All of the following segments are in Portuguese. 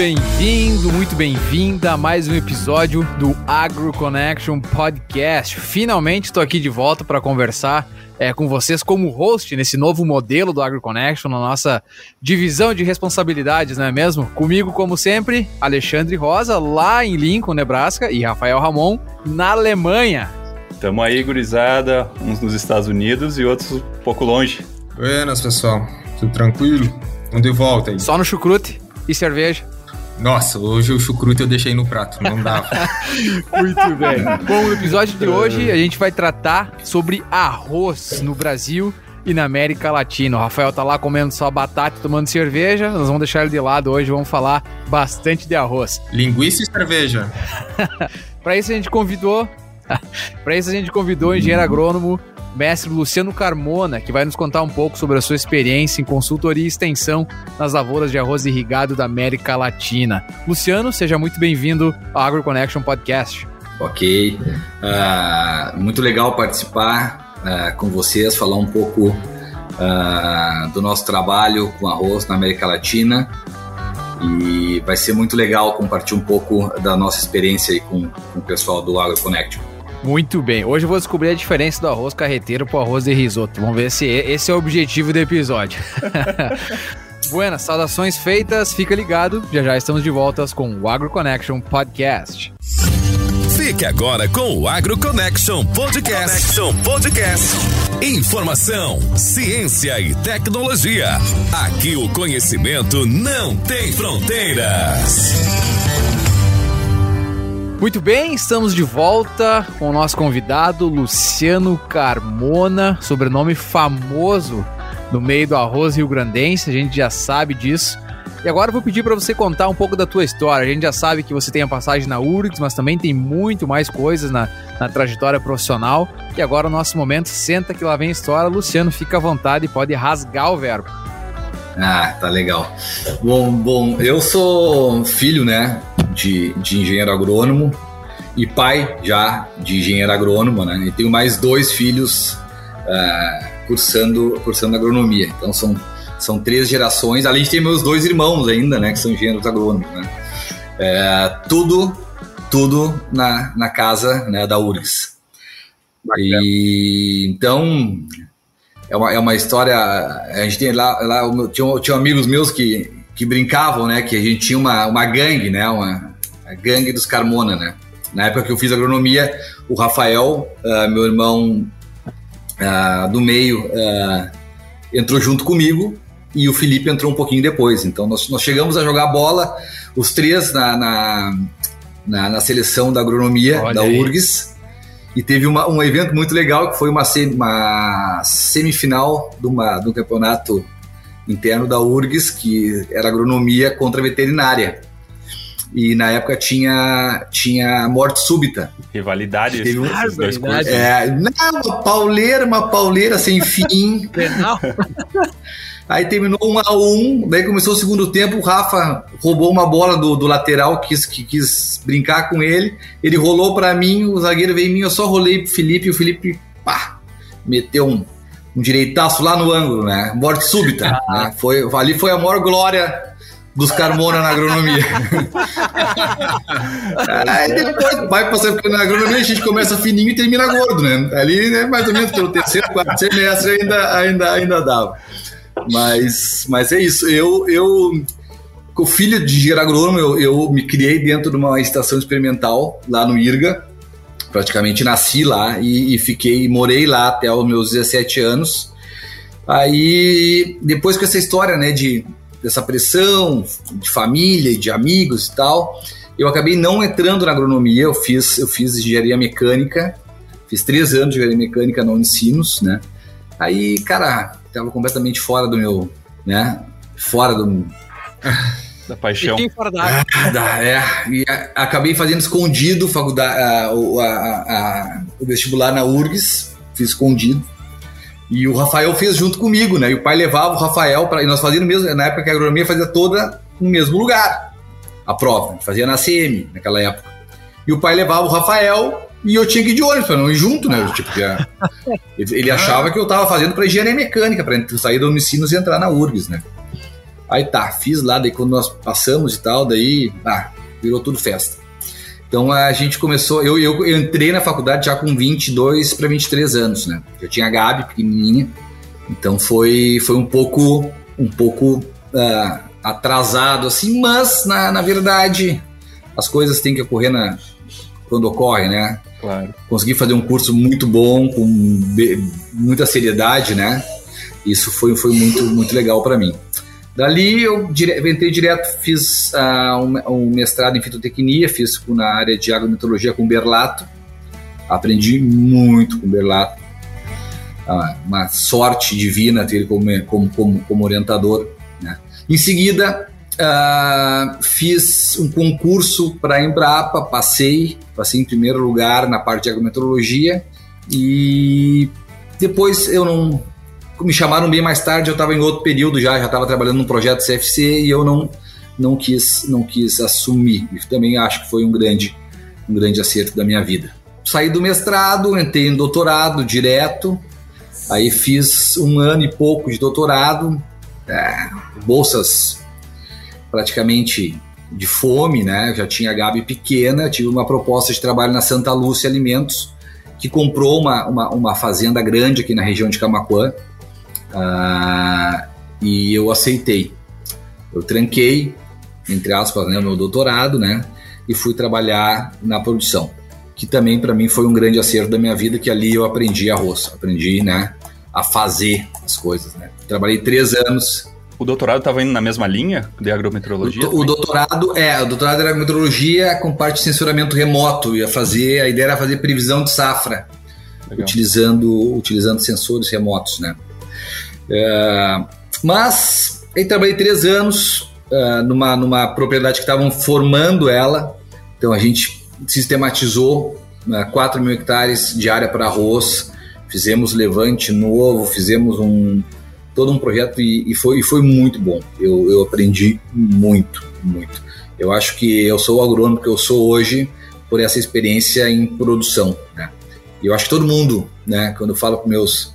bem-vindo, muito bem-vinda a mais um episódio do Agro Connection Podcast. Finalmente estou aqui de volta para conversar é, com vocês como host nesse novo modelo do Agro Connection, na nossa divisão de responsabilidades, não é mesmo? Comigo, como sempre, Alexandre Rosa, lá em Lincoln, Nebraska, e Rafael Ramon, na Alemanha. Tamo aí, gurizada, uns nos Estados Unidos e outros um pouco longe. Buenas, pessoal. Tudo tranquilo? Vamos de volta aí. Só no chucrute e cerveja. Nossa, hoje o chucrute eu deixei no prato, não dava. Muito bem. Bom, no episódio de hoje a gente vai tratar sobre arroz no Brasil e na América Latina. O Rafael tá lá comendo só batata e tomando cerveja. Nós vamos deixar ele de lado hoje, vamos falar bastante de arroz. Linguiça e cerveja. Para isso a gente convidou Para isso a gente convidou o engenheiro agrônomo mestre Luciano Carmona, que vai nos contar um pouco sobre a sua experiência em consultoria e extensão nas lavouras de arroz irrigado da América Latina. Luciano, seja muito bem-vindo ao AgroConnection Podcast. Ok, uh, muito legal participar uh, com vocês, falar um pouco uh, do nosso trabalho com arroz na América Latina e vai ser muito legal compartilhar um pouco da nossa experiência aí com, com o pessoal do AgroConnection. Muito bem. Hoje eu vou descobrir a diferença do arroz carreteiro pro arroz de risoto. Vamos ver se esse é o objetivo do episódio. Buenas, saudações feitas, fica ligado. Já já estamos de volta com o Agro Connection Podcast. Fique agora com o Agro Connection Podcast. Connection Podcast. Informação, ciência e tecnologia. Aqui o conhecimento não tem fronteiras. Muito bem, estamos de volta com o nosso convidado Luciano Carmona, sobrenome famoso no meio do arroz rio-grandense, a gente já sabe disso. E agora eu vou pedir para você contar um pouco da tua história. A gente já sabe que você tem a passagem na URGS, mas também tem muito mais coisas na, na trajetória profissional. E agora o nosso momento, senta que lá vem a história. Luciano, fica à vontade e pode rasgar o verbo. Ah, tá legal. Bom, bom, eu sou filho, né, de, de engenheiro agrônomo e pai já de engenheiro agrônomo, né? E tenho mais dois filhos uh, cursando, cursando agronomia. Então são, são três gerações, além de ter meus dois irmãos ainda, né? Que são engenheiros agrônomos, né? É, tudo, tudo na, na casa né, da URGS. E então é uma, é uma história. A gente tem lá, lá tinha, tinha amigos meus que, que brincavam, né? Que a gente tinha uma, uma gangue, né? Uma gangue dos Carmona, né? Na época que eu fiz agronomia, o Rafael, uh, meu irmão uh, do meio, uh, entrou junto comigo e o Felipe entrou um pouquinho depois. Então nós, nós chegamos a jogar bola, os três na, na, na, na seleção da agronomia Olha da aí. URGS. E teve uma, um evento muito legal que foi uma, uma semifinal de, uma, de um campeonato interno da URGS, que era agronomia contra veterinária. E na época tinha, tinha morte súbita. Rivalidade teve um, dois cursos. É, não, uma pauleira, uma pauleira sem fim. Penal. Aí terminou um a um, daí começou o segundo tempo, o Rafa roubou uma bola do, do lateral, quis, que quis brincar com ele, ele rolou para mim, o zagueiro veio em mim, eu só rolei pro Felipe, e o Felipe, pá, meteu um, um direitaço lá no ângulo, né? Morte súbita. Ah. Né? Foi, ali foi a maior glória dos Carmona na agronomia. Aí depois vai passando, na agronomia a gente começa fininho e termina gordo, né? Ali, né, mais ou menos pelo terceiro, quarto semestre ainda, ainda, ainda dava. Mas, mas é isso. Eu, eu com filho de engenheiro agrônomo, eu, eu me criei dentro de uma estação experimental lá no IRGA. Praticamente nasci lá e, e fiquei, morei lá até os meus 17 anos. Aí, depois com essa história, né, de dessa pressão de família de amigos e tal, eu acabei não entrando na agronomia. Eu fiz, eu fiz engenharia mecânica, fiz três anos de engenharia mecânica no Unicinos, né? Aí, cara, tava completamente fora do meu, né? Fora do da paixão. E fora da ah, é, e acabei fazendo escondido faculdade, a, a, a, o vestibular na URGS, fiz escondido. E o Rafael fez junto comigo, né? E o pai levava o Rafael para. E nós fazíamos mesmo, na época que a agronomia fazia toda no mesmo lugar. A prova, fazia na CM naquela época. E o pai levava o Rafael e eu tinha que ir de ônibus para não ir junto, né? Tipo, já, ele achava que eu estava fazendo para engenharia mecânica, para sair do Unicinos e entrar na URGS, né? Aí tá, fiz lá, daí quando nós passamos e tal, daí ah, virou tudo festa. Então a gente começou, eu, eu, eu entrei na faculdade já com 22 para 23 anos, né? Eu tinha a Gabi pequenininha, então foi, foi um pouco, um pouco uh, atrasado assim, mas na, na verdade as coisas têm que ocorrer na, quando ocorre, né? Claro. Consegui fazer um curso muito bom, com muita seriedade, né? Isso foi, foi muito, muito legal para mim. Dali eu dire entrei direto, fiz uh, um, mestrado em fitotecnia, fiz na área de agrometologia com Berlato. Aprendi muito com Berlato. Uh, uma sorte divina ter ele como, como, como, como orientador. Né? Em seguida, uh, fiz um concurso para a Embrapa, passei, passei em primeiro lugar na parte de agrometeorologia e depois eu não me chamaram bem mais tarde, eu estava em outro período já, já estava trabalhando num projeto CFC e eu não não quis não quis assumir. E também acho que foi um grande um grande acerto da minha vida. Saí do mestrado, entrei em doutorado direto, aí fiz um ano e pouco de doutorado, é, bolsas praticamente de fome, né? Já tinha a Gabi pequena, tive uma proposta de trabalho na Santa Lúcia Alimentos, que comprou uma, uma, uma fazenda grande aqui na região de Camacuã, Uh, e eu aceitei. Eu tranquei, entre aspas, né, o meu doutorado, né? E fui trabalhar na produção, que também para mim foi um grande acerto da minha vida, que ali eu aprendi arroz, aprendi, né, a fazer as coisas, né? Trabalhei três anos. O doutorado estava indo na mesma linha de agrometeorologia? O, o, doutorado, é, o doutorado era agrometeorologia com parte de censuramento remoto, ia fazer, a ideia era fazer previsão de safra, utilizando, utilizando sensores remotos, né? É, mas aí trabalhei três anos uh, numa, numa propriedade que estavam formando ela, então a gente sistematizou né, 4 mil hectares de área para arroz, fizemos levante novo, fizemos um todo um projeto e, e, foi, e foi muito bom. Eu, eu aprendi muito, muito. Eu acho que eu sou o agrônomo que eu sou hoje por essa experiência em produção. Né? E eu acho que todo mundo, né, quando eu falo com meus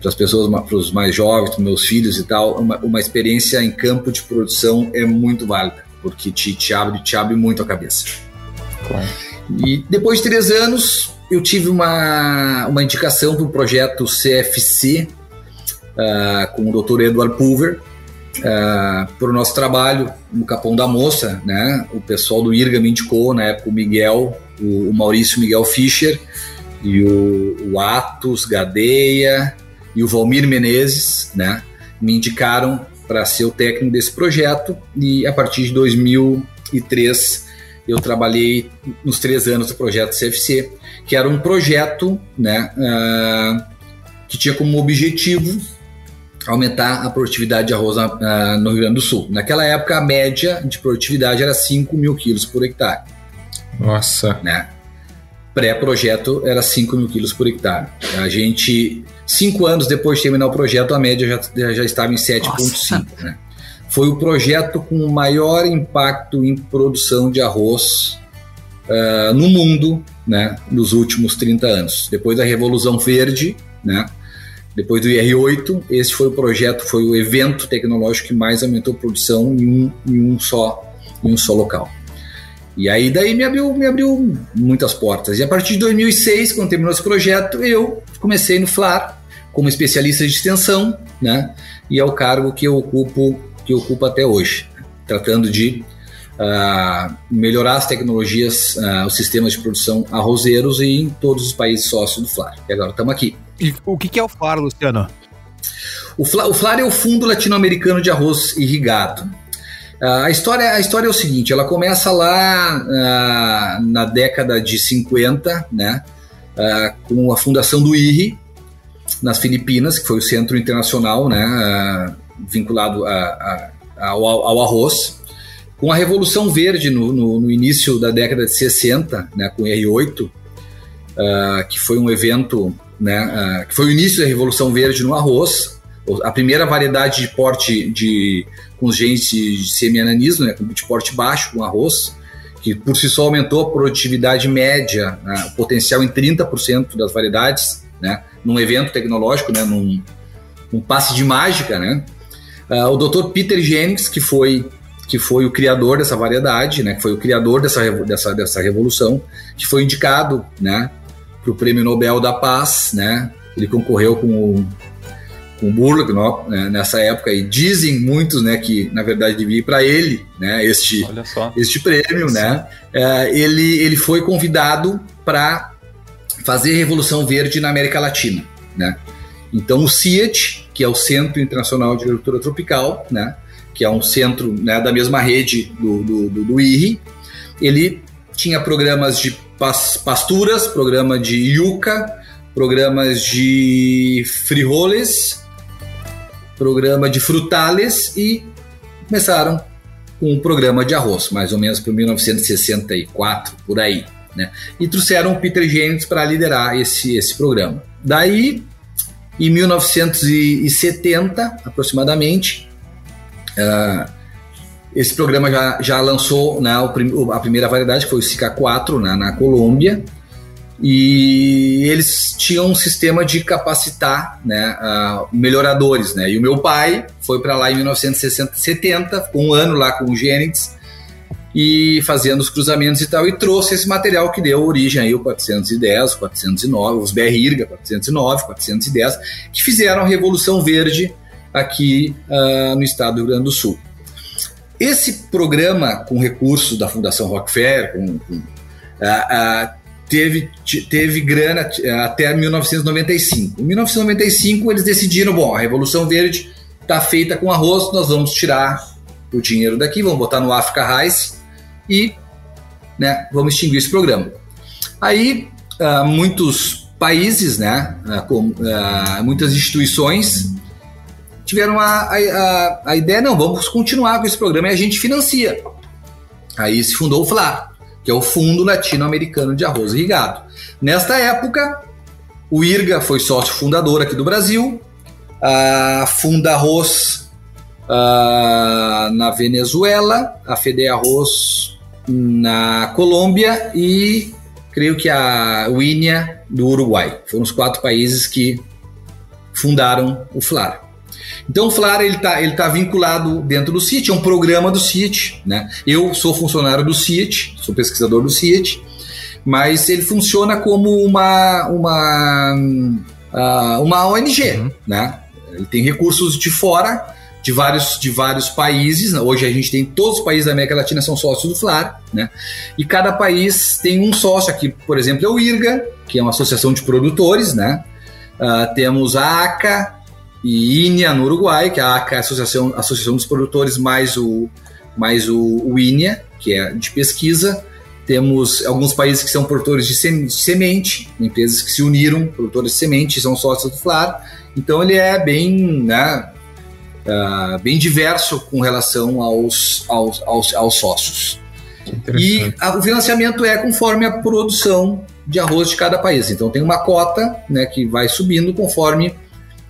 para as pessoas, para os mais jovens, para meus filhos e tal, uma, uma experiência em campo de produção é muito válida, porque te, te abre, te abre muito a cabeça. Claro. E depois de três anos, eu tive uma, uma indicação para o projeto CFC uh, ah, com o Dr. Edward Pulver, uh, para o nosso trabalho no Capão da Moça, né? O pessoal do IRGA me indicou, na época o Miguel, o, o Maurício Miguel Fischer e o, o Atos Gadeia e o Valmir Menezes, né, me indicaram para ser o técnico desse projeto e a partir de 2003 eu trabalhei nos três anos do projeto CFC, que era um projeto né, uh, que tinha como objetivo aumentar a produtividade de arroz uh, no Rio Grande do Sul. Naquela época, a média de produtividade era 5 mil quilos por hectare. Nossa! Né? Pré-projeto era 5 mil quilos por hectare. A gente Cinco anos depois de terminar o projeto, a média já, já estava em 7,5. Né? Foi o projeto com o maior impacto em produção de arroz uh, no mundo né, nos últimos 30 anos. Depois da Revolução Verde, né, depois do IR8, esse foi o projeto, foi o evento tecnológico que mais aumentou a produção em um, em um, só, em um só local. E aí daí me abriu, me abriu muitas portas. E a partir de 2006, quando terminou esse projeto, eu comecei no FLAR como especialista de extensão, né? E é o cargo que eu ocupo, que eu ocupo até hoje, tratando de uh, melhorar as tecnologias, uh, os sistemas de produção arrozeiros e em todos os países sócios do FLAR. E agora estamos aqui. E o que é o FLAR, Luciano? O FLAR, o FLAR é o Fundo Latino-Americano de Arroz Irrigado. Uh, a, história, a história é o seguinte, ela começa lá uh, na década de 50, né, uh, com a fundação do IRI, nas Filipinas, que foi o centro internacional né, vinculado a, a, ao, ao, arroz. Com a Revolução Verde no, no, no, início da década de 60, né, com o R8, que foi um evento, né, que foi o início da Revolução Verde no arroz, a primeira variedade de porte de com os genes de semiananismo, né, de porte baixo com arroz, que por si só aumentou a produtividade média, né, o potencial em 30% das variedades, né, num evento tecnológico, né, num, num passe de mágica, né. Uh, o Dr. Peter Jennings, que foi que foi o criador dessa variedade, né, que foi o criador dessa, dessa, dessa revolução, que foi indicado né, para o Prêmio Nobel da Paz. Né, ele concorreu com o, com o Burlock né, nessa época e dizem muitos né, que na verdade devia ir para ele né, este, este prêmio. Né, é, ele, ele foi convidado para fazer a Revolução Verde na América Latina. Né. Então o CIAT, que é o Centro Internacional de Agricultura Tropical, né, que é um centro né, da mesma rede do, do, do, do IRI, ele tinha programas de pasturas, programa de yuca, programas de frijoles, programa de frutales e começaram com um programa de arroz, mais ou menos por 1964, por aí. Né? E trouxeram o Peter Jennings para liderar esse, esse programa. Daí, em 1970, aproximadamente, Uh, esse programa já, já lançou né, a primeira variedade, que foi o Sica 4, né, na Colômbia, e eles tinham um sistema de capacitar né, uh, melhoradores. Né, e o meu pai foi para lá em 1970, um ano lá com o Genix, e fazendo os cruzamentos e tal, e trouxe esse material que deu origem aí o 410, 409, os BR IRGA 409, 410, que fizeram a Revolução Verde aqui uh, no estado do Rio Grande do Sul. Esse programa, com recursos da Fundação Rockefeller, com, com, uh, teve, teve grana até 1995. Em 1995, eles decidiram: bom, a Revolução Verde está feita com arroz, nós vamos tirar o dinheiro daqui, vamos botar no Africa Rice e né, vamos extinguir esse programa. Aí, muitos países, né, com, muitas instituições tiveram a, a, a ideia, não, vamos continuar com esse programa e a gente financia. Aí se fundou o FLA, que é o Fundo Latino-Americano de Arroz Irrigado. Nesta época, o IRGA foi sócio fundador aqui do Brasil, a Funda Arroz uh, na Venezuela, a Fede Arroz na Colômbia e creio que a Winia do Uruguai. Foram os quatro países que fundaram o FLAR. Então o FLAR ele está ele tá vinculado dentro do CIT, é um programa do CIT. Né? Eu sou funcionário do CIT, sou pesquisador do CIT, mas ele funciona como uma, uma, uh, uma ONG. Uhum. Né? Ele tem recursos de fora, de vários, de vários países. Hoje a gente tem todos os países da América Latina são sócios do FLAR, né? E cada país tem um sócio aqui, por exemplo, é o IRGA, que é uma associação de produtores, né? Uh, temos a ACA, e INEA no Uruguai, que é a, Associação, Associação dos Produtores, mais o, mais o, o INEA, que é de pesquisa. Temos alguns países que são produtores de semente, empresas que se uniram, produtores de semente, são sócios do FLAR. Então ele é bem, né, uh, bem diverso com relação aos, aos, aos, aos sócios. E a, o financiamento é conforme a produção de arroz de cada país. Então tem uma cota né, que vai subindo conforme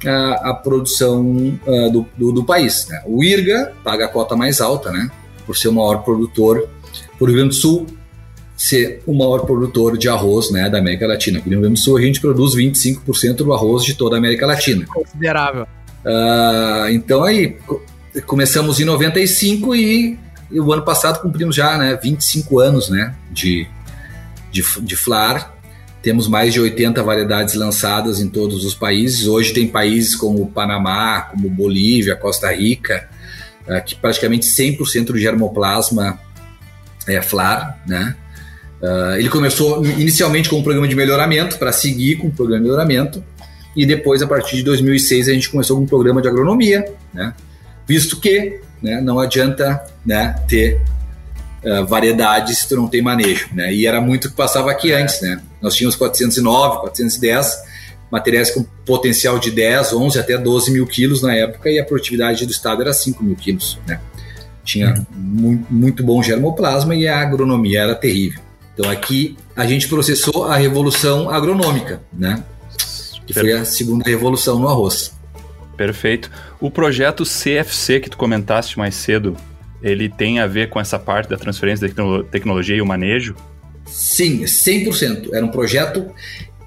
a, a produção uh, do, do, do, país. Né? O IRGA paga a cota mais alta, né? por ser o maior produtor, por Rio Grande do Sul ser o maior produtor de arroz né, da América Latina. Aqui no Rio Grande do Sul a gente produz 25% do arroz de toda a América Latina. Considerável. Uh, então aí, começamos em 95 e, e, o ano passado cumprimos já né, 25 anos né, de, de, de FLAR, temos mais de 80 variedades lançadas em todos os países. Hoje tem países como Panamá, como Bolívia, Costa Rica, eh, que praticamente 100% do germoplasma é FLAR, né? Uh, ele começou inicialmente com um programa de melhoramento para seguir com o programa de melhoramento e depois a partir de 2006 a gente começou com um programa de agronomia, né? Visto que né, não adianta né, ter uh, variedades se tu não tem manejo, né? E era muito o que passava aqui é. antes, né? Nós tínhamos 409, 410 materiais com potencial de 10, 11 até 12 mil quilos na época e a produtividade do estado era 5 mil quilos, né? Tinha uhum. muito, muito bom germoplasma e a agronomia era terrível. Então aqui a gente processou a revolução agronômica, né? Que foi a segunda revolução no arroz. Perfeito. O projeto CFC que tu comentaste mais cedo, ele tem a ver com essa parte da transferência da tecnologia e o manejo? Sim, 100%. Era um projeto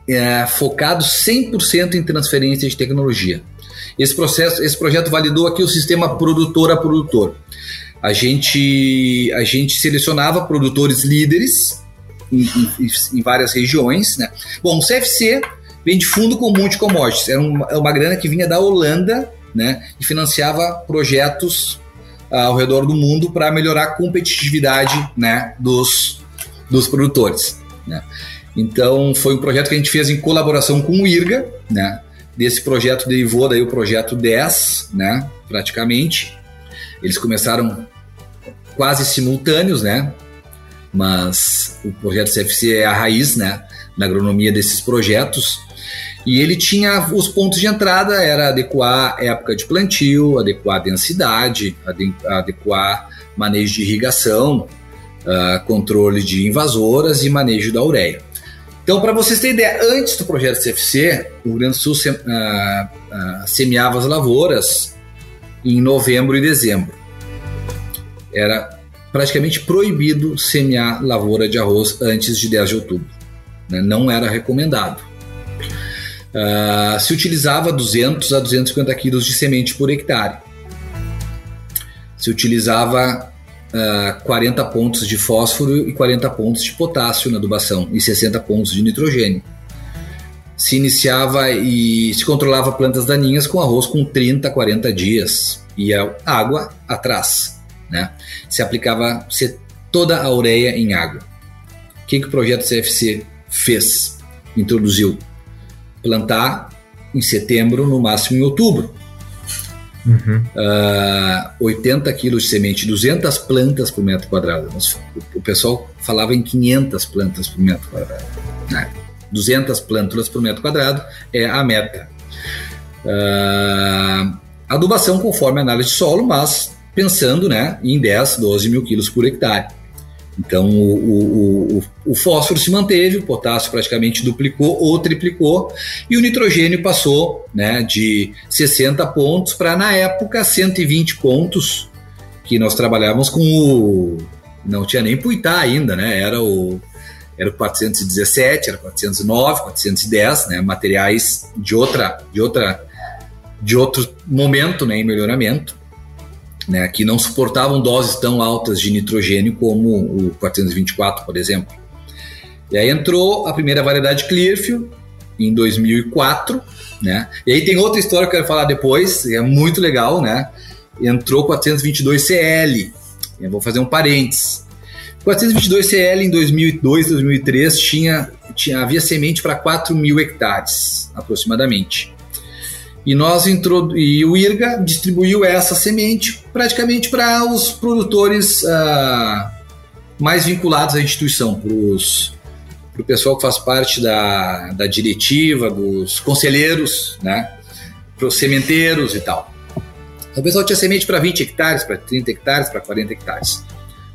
é, focado 100% em transferência de tecnologia. Esse processo, esse projeto validou aqui o sistema produtor a produtor. A gente, a gente selecionava produtores líderes em, em, em várias regiões. Né? Bom, o CFC vem de fundo comum de commodities. Era uma, é uma grana que vinha da Holanda né, e financiava projetos ao redor do mundo para melhorar a competitividade né, dos, dos produtores. Né? Então, foi um projeto que a gente fez em colaboração com o IRGA. Né? Desse projeto derivou daí o projeto 10, né, praticamente. Eles começaram quase simultâneos, né? Mas o projeto CFC é a raiz, né, na agronomia desses projetos. E ele tinha os pontos de entrada, era adequar época de plantio, adequar densidade, adequar manejo de irrigação, uh, controle de invasoras e manejo da ureia. Então, para vocês terem ideia, antes do projeto CFC, o Rio Grande do Sul uh, uh, semeava as lavouras em novembro e dezembro. Era praticamente proibido semear lavoura de arroz antes de 10 de outubro. Né? Não era recomendado. Uh, se utilizava 200 a 250 quilos de semente por hectare. Se utilizava uh, ah, 40 pontos de fósforo e 40 pontos de potássio na adubação e 60 pontos de nitrogênio. Se iniciava e se controlava plantas daninhas com arroz com 30 a 40 dias e a água atrás. Né? Se aplicava toda a ureia em água. O que, que o projeto CFC fez? Introduziu plantar em setembro, no máximo em outubro. Uhum. Uh, ah, 80 quilos de semente, 200 plantas por metro quadrado. O pessoal falava em 500 plantas por metro quadrado. Né? 200 plântulas por metro quadrado é a meta. Uh, adubação conforme a análise de solo, mas pensando né, em 10, 12 mil quilos por hectare. Então o, o, o, o, fósforo se manteve, o potássio praticamente duplicou ou triplicou, e o nitrogênio passou né, de 60 pontos para, na época, 120 pontos, que nós trabalhávamos com o. Não tinha nem Puitá ainda, né? Era o. Era o 417, era 409, 410, né? Materiais de outra, de outra, de outro momento, né? Em melhoramento né, que não suportavam doses tão altas de nitrogênio como o 424, por exemplo. E aí entrou a primeira variedade Clearfield em 2004, né? E aí tem outra história que eu quero falar depois, é muito legal, né? Entrou 422 CL. Eu vou fazer um parênteses. 422 CL em 2002, 2003 tinha, tinha havia semente para 4 mil hectares aproximadamente. E nós e o IRGA distribuiu essa semente praticamente para os produtores uh, mais vinculados à instituição, para o pessoal que faz parte da, da diretiva, dos conselheiros, né? para os sementeiros e tal. Então, o pessoal tinha semente para 20 hectares, para 30 hectares, para 40 hectares.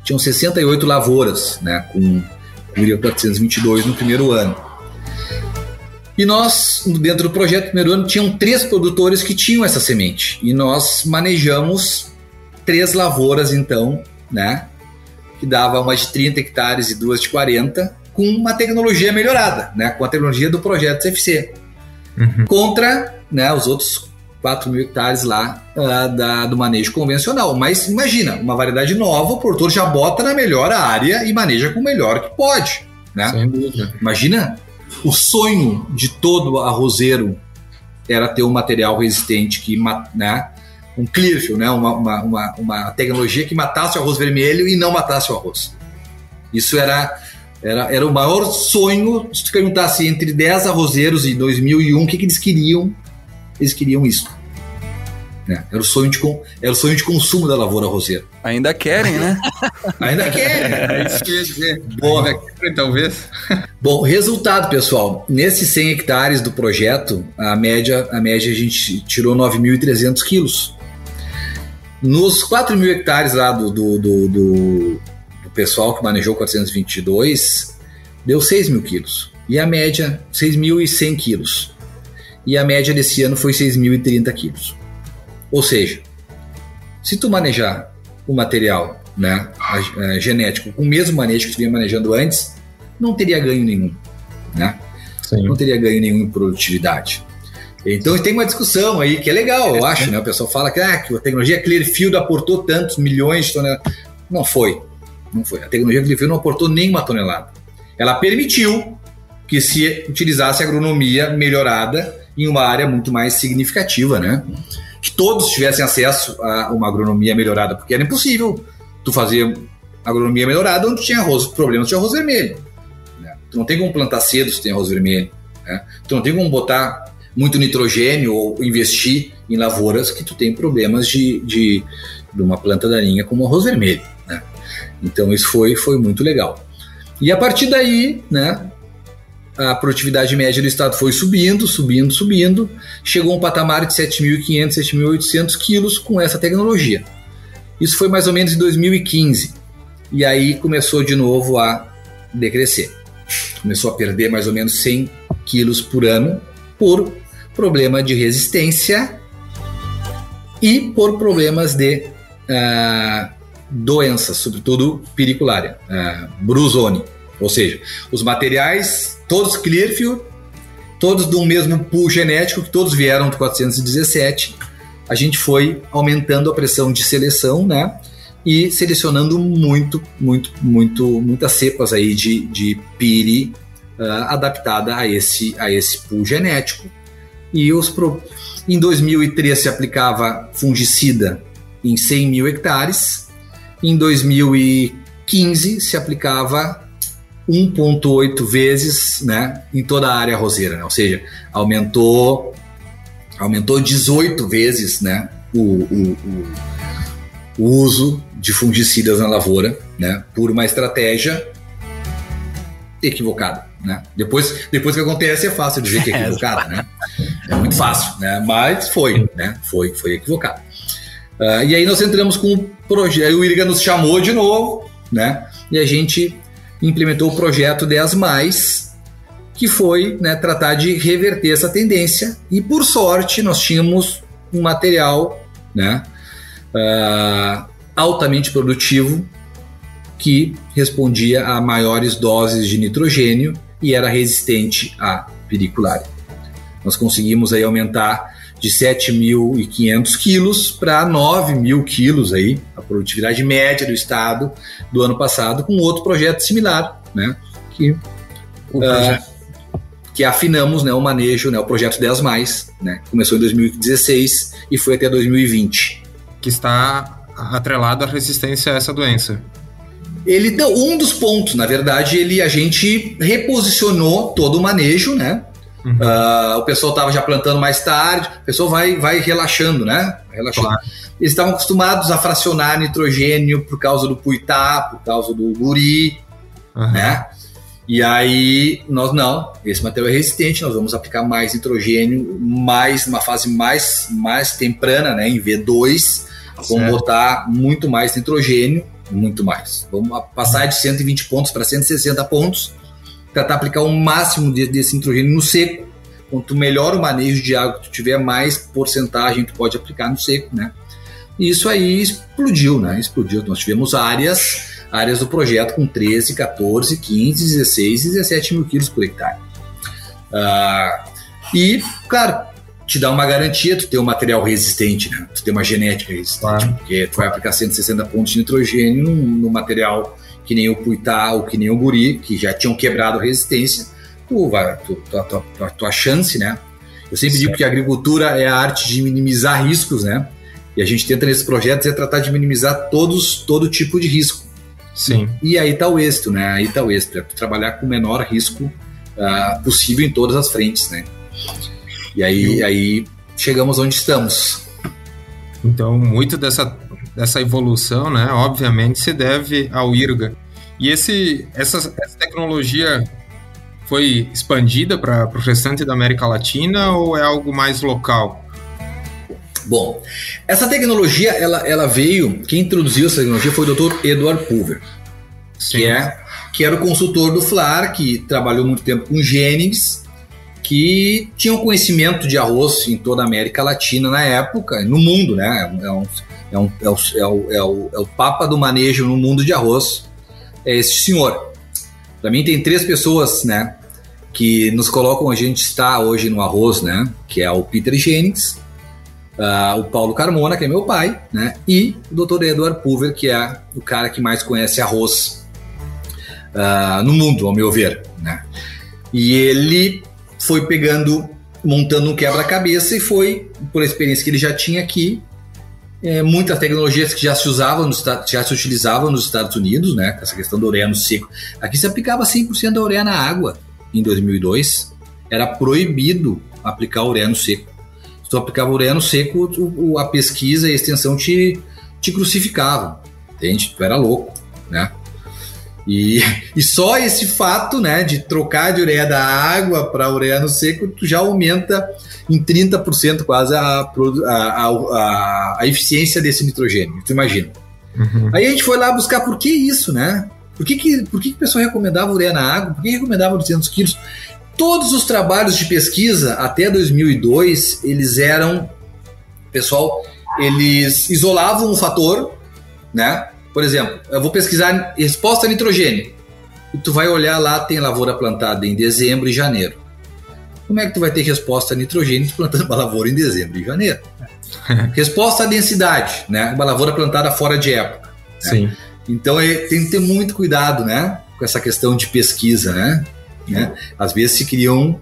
Tinham 68 lavouras né? com o IRGA 422 no primeiro ano. E nós, dentro do projeto primeiro ano, tinham três produtores que tinham essa semente. E nós manejamos três lavouras, então, né? Que dava uma de 30 hectares e duas de 40, com uma tecnologia melhorada, né? Com a tecnologia do projeto CFC. Uhum. Contra né, os outros 4 mil hectares lá uh, da, do manejo convencional. Mas imagina, uma variedade nova, o produtor já bota na melhor área e maneja com o melhor que pode. Né? Imagina o sonho de todo arrozeiro era ter um material resistente que, né, um Clearfield, né, uma, uma, uma, uma, tecnologia que matasse o arroz vermelho e não matasse o arroz. Isso era, era, era o maior sonho. Se tu perguntasse entre 10 arrozeiros em 2001, o que, que eles queriam, eles queriam isso. É, era, o sonho de, era o sonho de consumo da lavoura roseira. Ainda querem, né? Ainda querem. É isso que eu ia dizer. Bom, talvez. Bom, resultado, pessoal. Nesses 100 hectares do projeto, a média, a média a gente tirou 9.300 quilos. Nos 4 mil hectares lá do, do, do, do, do pessoal que manejou 422, deu 6 mil quilos. E a média, 6.100 quilos. E a média desse ano foi 6.030 quilos. Ou seja, se tu manejar o material né, a, a, genético com o mesmo manejo que tu vinha manejando antes, não teria ganho nenhum. Né? Não teria ganho nenhum em produtividade. Então tem uma discussão aí que é legal, eu acho, né? O pessoal fala que, ah, que a tecnologia Clearfield aportou tantos milhões de toneladas. Não foi. Não foi. A tecnologia Clearfield não aportou nenhuma tonelada. Ela permitiu que se utilizasse agronomia melhorada em uma área muito mais significativa, né? Que todos tivessem acesso a uma agronomia melhorada, porque era impossível tu fazer agronomia melhorada onde tinha arroz, problemas de arroz vermelho. Né? Tu não tem como plantar cedo se tem arroz vermelho. Né? Tu não tem como botar muito nitrogênio ou investir em lavouras que tu tem problemas de, de, de uma planta daninha como arroz vermelho. Né? Então isso foi, foi muito legal. E a partir daí, né, a produtividade média do estado foi subindo, subindo, subindo, chegou a um patamar de 7.500, 7.800 quilos com essa tecnologia. Isso foi mais ou menos em 2015. E aí começou de novo a decrescer. Começou a perder mais ou menos 100 quilos por ano por problema de resistência e por problemas de uh, doenças, sobretudo periculária, uh, brusone. Ou seja, os materiais, todos Clearfield, todos do mesmo pool genético, que todos vieram do 417, a gente foi aumentando a pressão de seleção, né? E selecionando muito, muito, muito, muitas cepas aí de, de piri uh, adaptada a esse, a esse pool genético e os pro... em 2003 se aplicava fungicida em 100 mil hectares, em 2015 se aplicava 1,8 vezes né, em toda a área roseira, né? ou seja, aumentou, aumentou 18 vezes né, o, o, o, uso de fungicidas na lavoura, né, por uma estratégia equivocada. Né? Depois, depois que acontece é fácil dizer que é equivocado, né? É muito fácil, né? Mas foi, né? Foi, foi equivocado. Uh, e aí nós entramos com o projeto, o Iriga nos chamou de novo, né? E a gente implementou o projeto 10 mais, que foi né, tratar de reverter essa tendência. E por sorte nós tínhamos um material, né? Uh, altamente produtivo que respondia a maiores doses de nitrogênio e era resistente à periculária. Nós conseguimos aí aumentar de 7.500 quilos para 9.000 quilos aí, a produtividade média do estado do ano passado, com outro projeto similar, né, que, uh, que afinamos né, o manejo, né, o projeto 10+, mais, né, começou em 2016 e foi até 2020. Que está atrelado à resistência a essa doença. Ele deu um dos pontos, na verdade, ele a gente reposicionou todo o manejo, né? Uhum. Uh, o pessoal estava já plantando mais tarde, o pessoal vai, vai relaxando, né? Relaxando. Claro. Eles estavam acostumados a fracionar nitrogênio por causa do puitá, por causa do guri, uhum. né? E aí nós não, esse material é resistente, nós vamos aplicar mais nitrogênio, mais numa fase mais mais temprana, né? Em V2, vamos botar muito mais nitrogênio muito mais. Vamos passar de 120 pontos para 160 pontos, tentar aplicar o máximo de, desse nitrogênio no seco. Quanto melhor o manejo de água que tu tiver, mais porcentagem tu pode aplicar no seco, né? E isso aí explodiu, né? Explodiu. Nós tivemos áreas, áreas do projeto com 13, 14, 15, 16 e 17 mil quilos por hectare. Uh, e, claro, te dá uma garantia tu ter um material resistente, né? Tu ter uma genética resistente, claro. porque tu vai aplicar 160 pontos de nitrogênio no, no material que nem o Puitá ou que nem o Guri, que já tinham quebrado a resistência, tu vai, tu, tua, tua, tua chance, né? Eu sempre certo. digo que a agricultura é a arte de minimizar riscos, né? E a gente tenta nesses projetos é tratar de minimizar todos, todo tipo de risco. Sim. E aí tá o êxito, né? Aí tá o êxito, é trabalhar com o menor risco uh, possível em todas as frentes, né? E aí, aí chegamos onde estamos. Então, muito dessa, dessa evolução, né, obviamente, se deve ao IRGA. E esse, essa, essa tecnologia foi expandida para o restante da América Latina ou é algo mais local? Bom, essa tecnologia, ela, ela veio, quem introduziu essa tecnologia foi o Dr. Edward Pulver, que, é, que era o consultor do FLAR, que trabalhou muito tempo com Jennings que tinham conhecimento de arroz em toda a América Latina na época, no mundo, né? É, um, é, um, é, o, é, o, é, o, é o papa do manejo no mundo de arroz, é esse senhor. Para mim tem três pessoas, né? que nos colocam a gente está hoje no arroz, né? Que é o Peter Jennings, uh, o Paulo Carmona, que é meu pai, né? E o Dr. Edward Pulver, que é o cara que mais conhece arroz uh, no mundo, ao meu ver, né? E ele foi pegando, montando um quebra-cabeça e foi, por experiência que ele já tinha aqui, é, muitas tecnologias que já se usavam, nos, já se utilizavam nos Estados Unidos, né? Essa questão do ureia no seco. Aqui se aplicava 100% da ureia na água em 2002. Era proibido aplicar ureia no seco. Se tu aplicava ureia no seco, tu, a pesquisa e a extensão te, te crucificavam, entende? Tu era louco, né? E, e só esse fato, né, de trocar de ureia da água para ureia no seco, tu já aumenta em 30% quase a, a, a, a, eficiência desse nitrogênio, tu imagina. Uhum. Aí a gente foi lá buscar por que isso, né? Por que, que, por que, que o pessoal recomendava ureia na água? Por que recomendava 200 quilos? Todos os trabalhos de pesquisa até 2002, eles eram, pessoal, eles isolavam o fator, né? Por exemplo, eu vou pesquisar resposta a nitrogênio. E tu vai olhar lá, tem lavoura plantada em dezembro e janeiro. Como é que tu vai ter resposta a nitrogênio plantando uma lavoura em dezembro e janeiro? resposta à densidade, né? Uma lavoura plantada fora de época. Né? Sim. Então é, tem que ter muito cuidado, né? Com essa questão de pesquisa, né? né? Às vezes se criam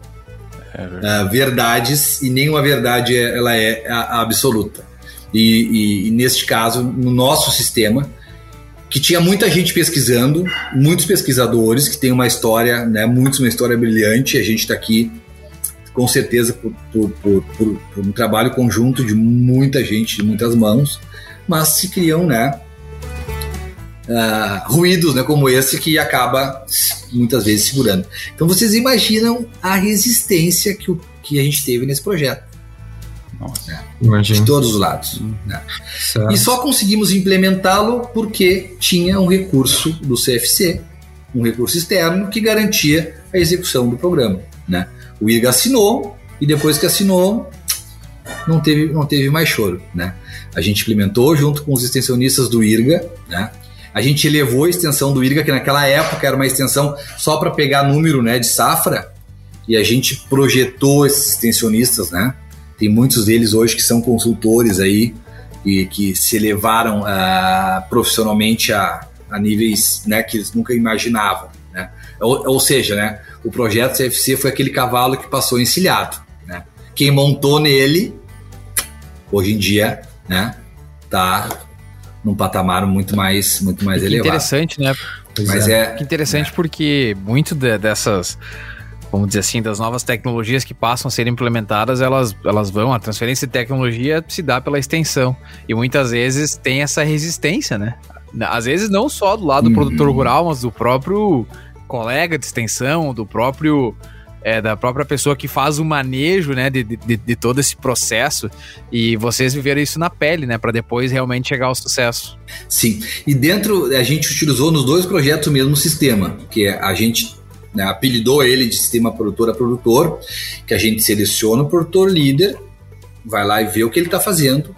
é uh, verdades e nenhuma verdade é, ela é a, a absoluta. E, e, e, neste caso, no nosso sistema, que tinha muita gente pesquisando, muitos pesquisadores que têm uma história, né, muitos uma história brilhante. A gente está aqui com certeza por, por, por, por, um trabalho conjunto de muita gente, de muitas mãos, mas se criam, né, uh, ruídos, né, como esse que acaba muitas vezes segurando. Então vocês imaginam a resistência que, o, que a gente teve nesse projeto. Nossa. De todos os lados. Hum. Né? E só conseguimos implementá-lo porque tinha um recurso do CFC, um recurso externo que garantia a execução do programa. Né? O IRGA assinou e depois que assinou, não teve, não teve mais choro. Né? A gente implementou junto com os extensionistas do IRGA, né? A gente elevou a extensão do IRGA, que naquela época era uma extensão só para pegar número né, de safra, e a gente projetou esses extensionistas, né? Tem muitos deles hoje que são consultores aí e que se elevaram uh, profissionalmente a, a níveis né, que eles nunca imaginavam. Né? Ou, ou, seja, né, o projeto CFC foi aquele cavalo que passou encilhado. Né? Quem montou nele, hoje em dia, né, tá num patamar muito mais, muito mais elevado. Interessante, né? Mas é, é que interessante é. porque muito de, dessas vamos dizer assim, das novas tecnologias que passam a ser implementadas, elas, elas vão, a transferência de tecnologia se dá pela extensão. E muitas vezes tem essa resistência, né? Às vezes não só do lado do uhum. produtor rural, mas do próprio colega de extensão, do próprio é, da própria pessoa que faz o manejo, né, de, de, de, todo esse processo e vocês viveram isso na pele, né, para depois realmente chegar ao sucesso. Sim, e dentro a gente utilizou nos dois projetos o mesmo sistema, que é a gente né, apelidou ele de sistema produtor a produtor, que a gente seleciona o produtor líder, vai lá e vê o que ele está fazendo,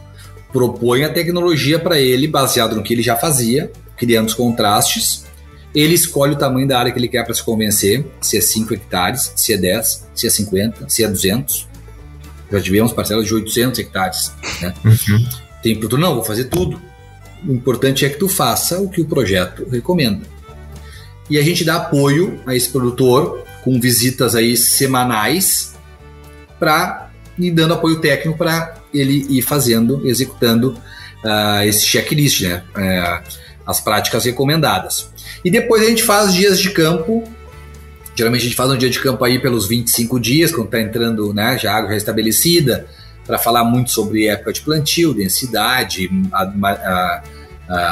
propõe a tecnologia para ele baseado no que ele já fazia, criando os contrastes. Ele escolhe o tamanho da área que ele quer para se convencer, se é 5 hectares, se é 10, se é 50, se é 200. Já tivemos parcelas de 800 hectares. Né? Uhum. Tem produtor, não, vou fazer tudo. O importante é que tu faça o que o projeto recomenda e a gente dá apoio a esse produtor com visitas aí semanais para ir dando apoio técnico para ele ir fazendo, executando uh, esse checklist, né? Uh, as práticas recomendadas. E depois a gente faz dias de campo. Geralmente a gente faz um dia de campo aí pelos 25 dias, quando está entrando né, já água já estabelecida, para falar muito sobre época de plantio, densidade, a, a,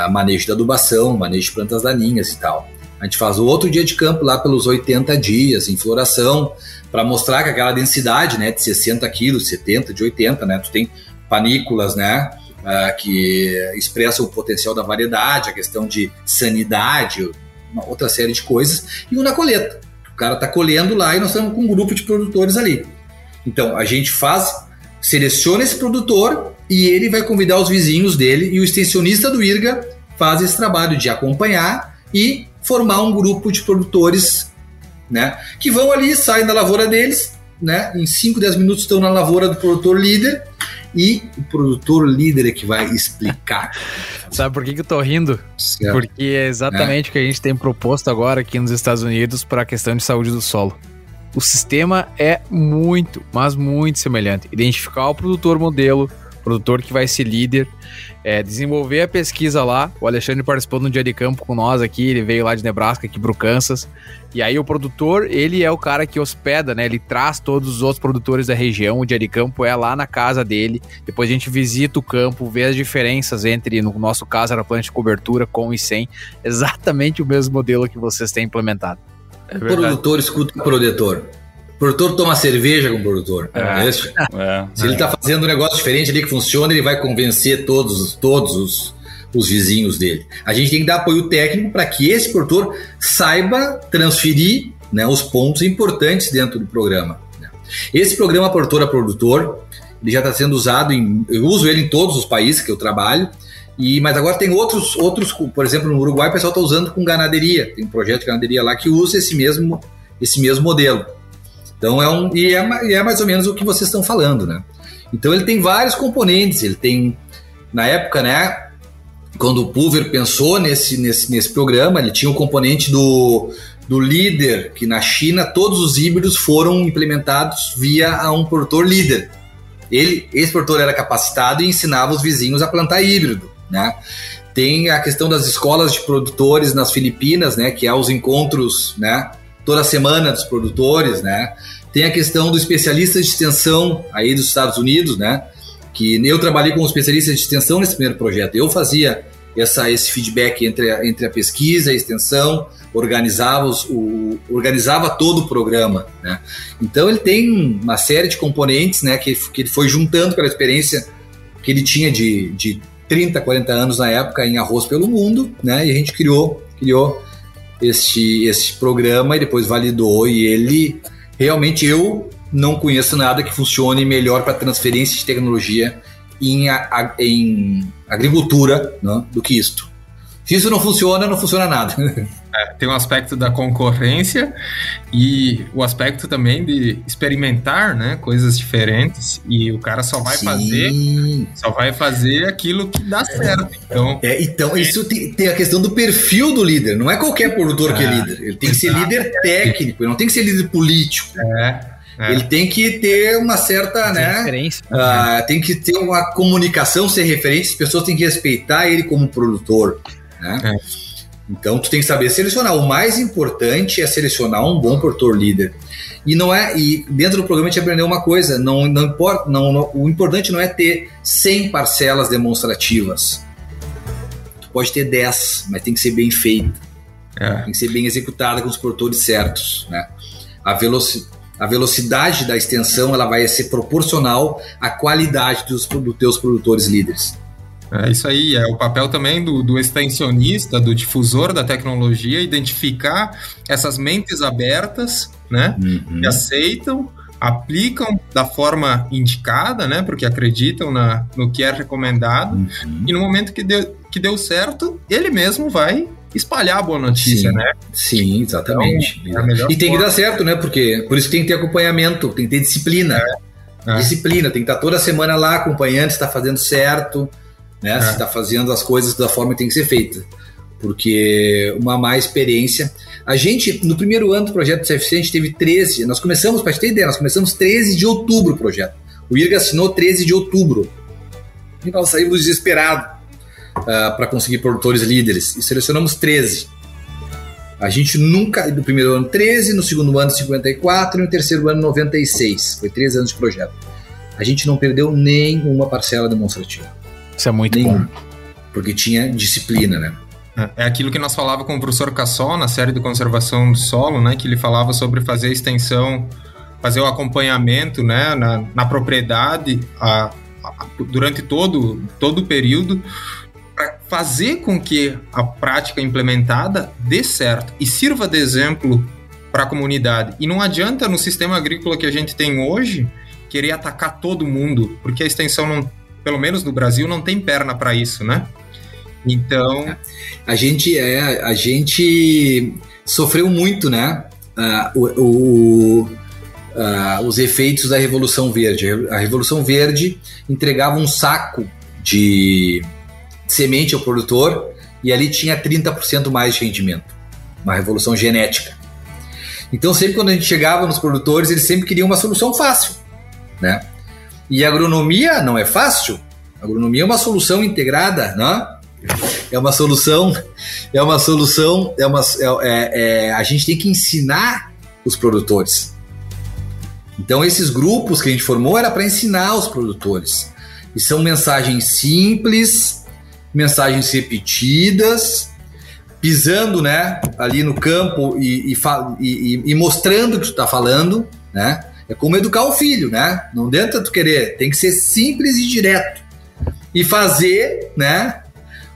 a manejo da adubação, manejo de plantas daninhas e tal. A gente faz o outro dia de campo lá pelos 80 dias, em floração, para mostrar que aquela densidade, né, de 60 quilos, 70, de 80, né, tu tem panículas, né, uh, que expressam o potencial da variedade, a questão de sanidade, uma outra série de coisas, e o na colheita. O cara está colhendo lá e nós estamos com um grupo de produtores ali. Então, a gente faz, seleciona esse produtor e ele vai convidar os vizinhos dele e o extensionista do IRGA faz esse trabalho de acompanhar e formar um grupo de produtores né? Que vão ali, saem da lavoura deles, né? Em 5, 10 minutos estão na lavoura do produtor líder e o produtor líder é que vai explicar. Sabe por que, que eu tô rindo? Certo. Porque é exatamente é. o que a gente tem proposto agora aqui nos Estados Unidos para a questão de saúde do solo. O sistema é muito, mas muito semelhante. Identificar o produtor modelo, produtor que vai ser líder, é, desenvolver a pesquisa lá. O Alexandre participou no dia de campo com nós aqui, ele veio lá de Nebraska, aqui pro Kansas. E aí o produtor, ele é o cara que hospeda, né? Ele traz todos os outros produtores da região. O dia de campo é lá na casa dele. Depois a gente visita o campo, vê as diferenças entre, no nosso caso, era planta de cobertura com e sem. Exatamente o mesmo modelo que vocês têm implementado. É produtor escuta o produtor. O produtor toma cerveja com o produtor. É. é. é. Se ele está fazendo um negócio diferente ali que funciona, ele vai convencer todos, todos os, os vizinhos dele. A gente tem que dar apoio técnico para que esse produtor saiba transferir né, os pontos importantes dentro do programa. Né. Esse programa produtor a produtor, ele já está sendo usado em, eu uso ele em todos os países que eu trabalho. E, mas agora tem outros, outros, por exemplo, no Uruguai o pessoal está usando com ganaderia. Tem um projeto de ganaderia lá que usa esse mesmo, esse mesmo modelo. Então é um e é, e é mais ou menos o que vocês estão falando, né? Então ele tem vários componentes. Ele tem na época, né? Quando o Pulver pensou nesse, nesse, nesse programa, ele tinha o componente do, do líder, que na China todos os híbridos foram implementados via a um produtor líder. Ele, esse produtor era capacitado e ensinava os vizinhos a plantar híbrido né? Tem a questão das escolas de produtores nas Filipinas, né? Que é os encontros, né? Toda semana dos produtores, né? Tem a questão do especialista de extensão aí dos Estados Unidos, né? Que eu trabalhei com um especialista de extensão nesse primeiro projeto. Eu fazia essa, esse feedback entre a, entre a pesquisa e a extensão, organizava, os, o, organizava todo o programa. Né? Então ele tem uma série de componentes né, que, que ele foi juntando pela experiência que ele tinha de, de 30, 40 anos na época em Arroz pelo Mundo, né? E a gente criou, criou este, este programa e depois validou e ele realmente eu não conheço nada que funcione melhor para transferência de tecnologia em, em agricultura né, do que isto. Se isso não funciona, não funciona nada. É, tem um aspecto da concorrência e o aspecto também de experimentar, né, coisas diferentes e o cara só vai Sim. fazer, só vai fazer aquilo que dá certo. Então, é, então isso tem, tem, a questão do perfil do líder. Não é qualquer produtor é, que é líder. Ele tem que ser líder técnico, ele não tem que ser líder político. É. É. Ele tem que ter uma certa, né? Uh, tem que ter uma comunicação, ser referente, as pessoas têm que respeitar ele como produtor. Né? É. Então tu tem que saber selecionar. O mais importante é selecionar um bom produtor líder. E não é e dentro do programa a gente aprendeu uma coisa, não não importa, não, não, o importante não é ter 100 parcelas demonstrativas. Tu pode ter 10, mas tem que ser bem feita. É. Tem que ser bem executada com os produtores certos, né? A velocidade a velocidade da extensão ela vai ser proporcional à qualidade dos, dos teus produtores líderes. É isso aí, é o papel também do, do extensionista, do difusor da tecnologia, identificar essas mentes abertas, né, uhum. que aceitam, aplicam da forma indicada, né, porque acreditam na, no que é recomendado, uhum. e no momento que deu, que deu certo, ele mesmo vai espalhar a boa notícia, Sim. né? Sim, exatamente. Então, é e tem que dar certo, né? Porque por isso tem que ter acompanhamento, tem que ter disciplina. É. É. Disciplina, tem que estar toda semana lá acompanhando se está fazendo certo, né? É. Se está fazendo as coisas da forma que tem que ser feita. Porque uma má experiência. A gente, no primeiro ano do projeto do CFC, a gente teve 13. Nós começamos, para ter ideia, nós começamos 13 de outubro o projeto. O IRGA assinou 13 de outubro. E nós saímos desesperados uh, ah, para conseguir produtores líderes. E selecionamos 13. A gente nunca, no primeiro ano 13, no segundo ano 54 e no terceiro ano 96. Foi 13 anos de projeto. A gente não perdeu nenhuma parcela demonstrativa. Isso é muito Nenhum. bom. Porque tinha disciplina, né? É, é aquilo que nós falava com o professor Cassol na série de conservação do solo, né? Que ele falava sobre fazer a extensão, fazer o acompanhamento, né? Na, na propriedade a, a, durante todo, todo o período para fazer com que a prática implementada dê certo e sirva de exemplo para a comunidade. E não adianta no sistema agrícola que a gente tem hoje querer atacar todo mundo, porque a extensão não pelo menos no Brasil, não tem perna para isso, né? Então. A gente, é, a gente sofreu muito, né? uh, o, o, uh, os efeitos da Revolução Verde. A Revolução Verde entregava um saco de semente ao produtor e ali tinha 30% mais de rendimento. Uma revolução genética. Então, sempre quando a gente chegava nos produtores, eles sempre queriam uma solução fácil. Né? E agronomia não é fácil. agronomia é uma solução integrada, né? É uma solução, é uma solução, é uma, é, é, é, a gente tem que ensinar os produtores. Então esses grupos que a gente formou era para ensinar os produtores. E são mensagens simples, mensagens repetidas, pisando, né, ali no campo e, e, e, e mostrando o que tu está falando, né? É como educar o filho, né? Não adianta tu querer, tem que ser simples e direto. E fazer, né?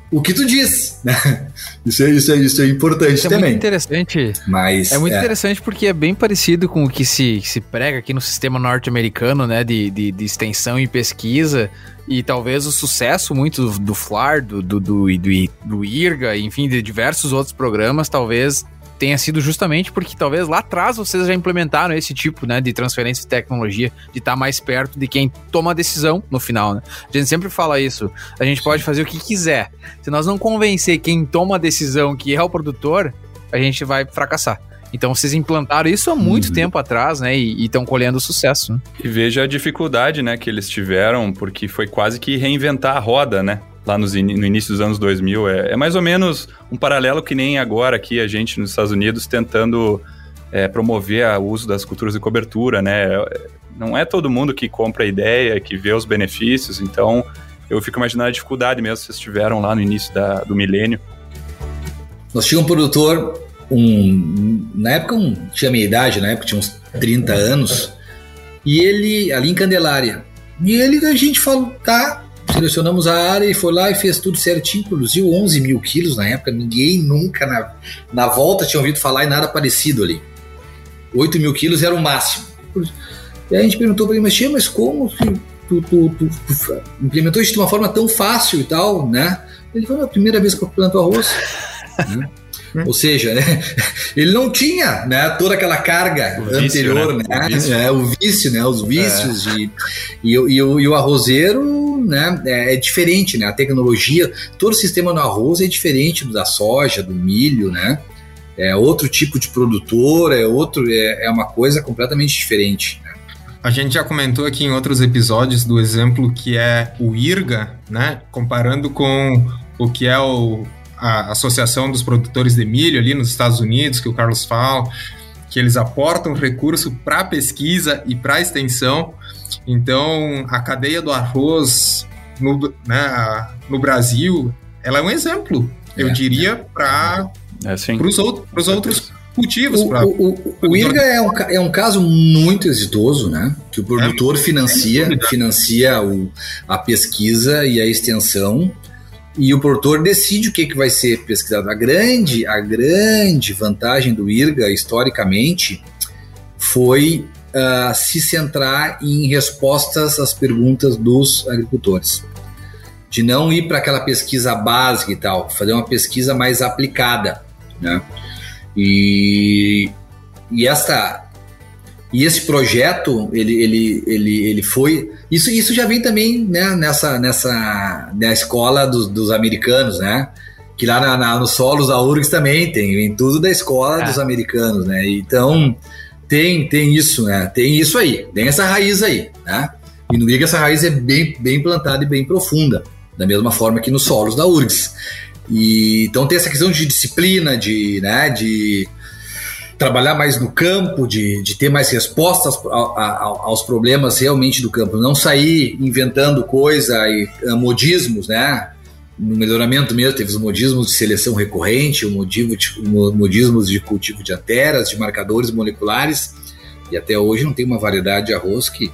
O que tu diz, né? Isso é, isso é, isso é importante isso também. É muito interessante. Mas, é muito é. interessante porque é bem parecido com o que se, se prega aqui no sistema norte-americano, né? De, de, de, extensão e pesquisa. E talvez o sucesso muito do, do FLAR, do, do, do, do IRGA, enfim, de diversos outros programas, talvez tenha sido justamente porque talvez lá atrás vocês já implementaram esse tipo né, de transferência de tecnologia, de estar tá mais perto de quem toma a decisão no final. Né? A gente sempre fala isso. A gente pode fazer o que quiser. Se nós não convencer quem toma a decisão, que é o produtor, a gente vai fracassar. Então vocês implantaram isso há muito uhum. tempo atrás, né? E estão colhendo sucesso. Né? E veja a dificuldade, né, que eles tiveram, porque foi quase que reinventar a roda, né? Lá nos, no início dos anos 2000. É, é, mais ou menos um paralelo que nem agora aqui a gente nos Estados Unidos tentando é, promover o uso das culturas de cobertura, né? Não é todo mundo que compra a ideia, que vê os benefícios, então eu fico imaginando a dificuldade mesmo que vocês tiveram lá no início da, do milênio. Nós tínhamos um produtor, um, na época um, tinha minha idade, na época tinha uns 30 anos, e ele, ali em Candelária, e ele, a gente falou, tá, Selecionamos a área e foi lá e fez tudo certinho, produziu 11 mil quilos na época. Ninguém nunca na, na volta tinha ouvido falar em nada parecido ali. 8 mil quilos era o máximo. E aí a gente perguntou para ele, mas, tia, mas como tu, tu, tu, tu, implementou isso de uma forma tão fácil e tal, né? Ele falou, é a primeira vez que eu planto arroz. né? Hum. Ou seja, né, ele não tinha né, toda aquela carga o anterior, vício, né? né? O, vício. É, o vício, né? Os vícios é. e, e, e, o, e o arrozeiro né, é, é, diferente, né? A tecnologia, todo o sistema no arroz é diferente do da soja, do milho, né? É outro tipo de produtor, é outro, é, é uma coisa completamente diferente. Né? A gente já comentou aqui em outros episódios do exemplo que é o IRGA, né? Comparando com o que é o a Associação dos Produtores de Milho ali nos Estados Unidos, que o Carlos fala, que eles aportam recurso para pesquisa e para extensão. Então, a cadeia do arroz no, né, no Brasil, ela é um exemplo, é. eu diria, para é, os outros, outros cultivos. O, o, o, o IRGA é um, é um caso muito exitoso, né? Que o produtor é, financia, financia o, a pesquisa e a extensão e o produtor decide o que, que vai ser pesquisado. A grande, a grande vantagem do IRGA, historicamente, foi uh, se centrar em respostas às perguntas dos agricultores. De não ir para aquela pesquisa básica e tal, fazer uma pesquisa mais aplicada. Né? E, e esta e esse projeto, ele, ele, ele, ele foi. Isso, isso já vem também né, nessa, nessa na escola dos, dos americanos, né? Que lá na, na, nos solos da URGS também tem, vem tudo da escola é. dos americanos, né? Então tem, tem isso, né? Tem isso aí, tem essa raiz aí, né? E no IGA essa raiz é bem, bem plantada e bem profunda, da mesma forma que nos solos da URGS. E, então tem essa questão de disciplina, de, né, de trabalhar mais no campo, de, de ter mais respostas aos problemas realmente do campo, não sair inventando coisa e uh, modismos, né? No melhoramento mesmo, teve os modismos de seleção recorrente, o motivo de, modismos de cultivo de anteras, de marcadores moleculares, e até hoje não tem uma variedade de arroz que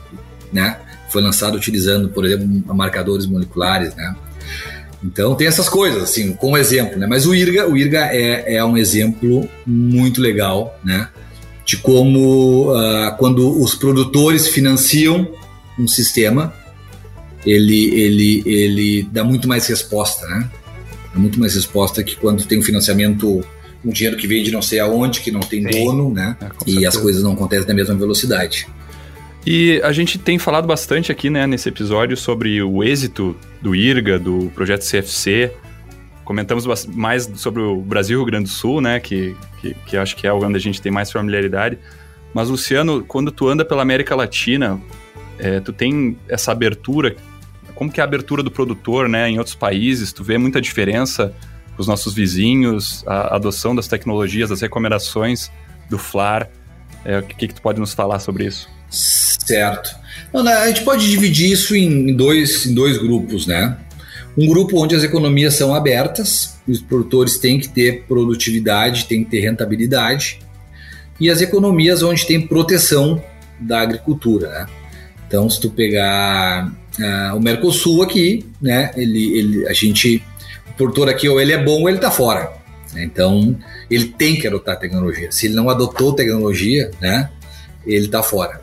né, foi lançado utilizando, por exemplo, marcadores moleculares, né? Então tem essas coisas, assim, como exemplo, né? Mas o IRGA, o IRGA é, é um exemplo muito legal, né? De como uh, quando os produtores financiam um sistema, ele, ele, ele dá muito mais resposta, né? Dá muito mais resposta que quando tem um financiamento um dinheiro que vem de não sei aonde, que não tem Sim. dono, né? É, e certeza. as coisas não acontecem na mesma velocidade. E a gente tem falado bastante aqui, né, nesse episódio sobre o êxito do IRGA, do projeto CFC. Comentamos mais sobre o Brasil Rio Grande do Sul, né, que, que, que acho que é onde a gente tem mais familiaridade. Mas, Luciano, quando tu anda pela América Latina, é, tu tem essa abertura, como que é a abertura do produtor, né, em outros países? Tu vê muita diferença com os nossos vizinhos, a adoção das tecnologias, das recomendações do FLAR. É, o que, que tu pode nos falar sobre isso? Certo. Né, a gente pode dividir isso em dois, em dois grupos, né? Um grupo onde as economias são abertas, os produtores têm que ter produtividade, têm que ter rentabilidade, e as economias onde tem proteção da agricultura, né? Então, se tu pegar ah, o Mercosul aqui, né, ele, ele, a gente, o produtor aqui ou ele é bom ou ele tá fora. né? Então, ele tem que adotar tecnologia. Se ele não adotou tecnologia, né, ele tá fora.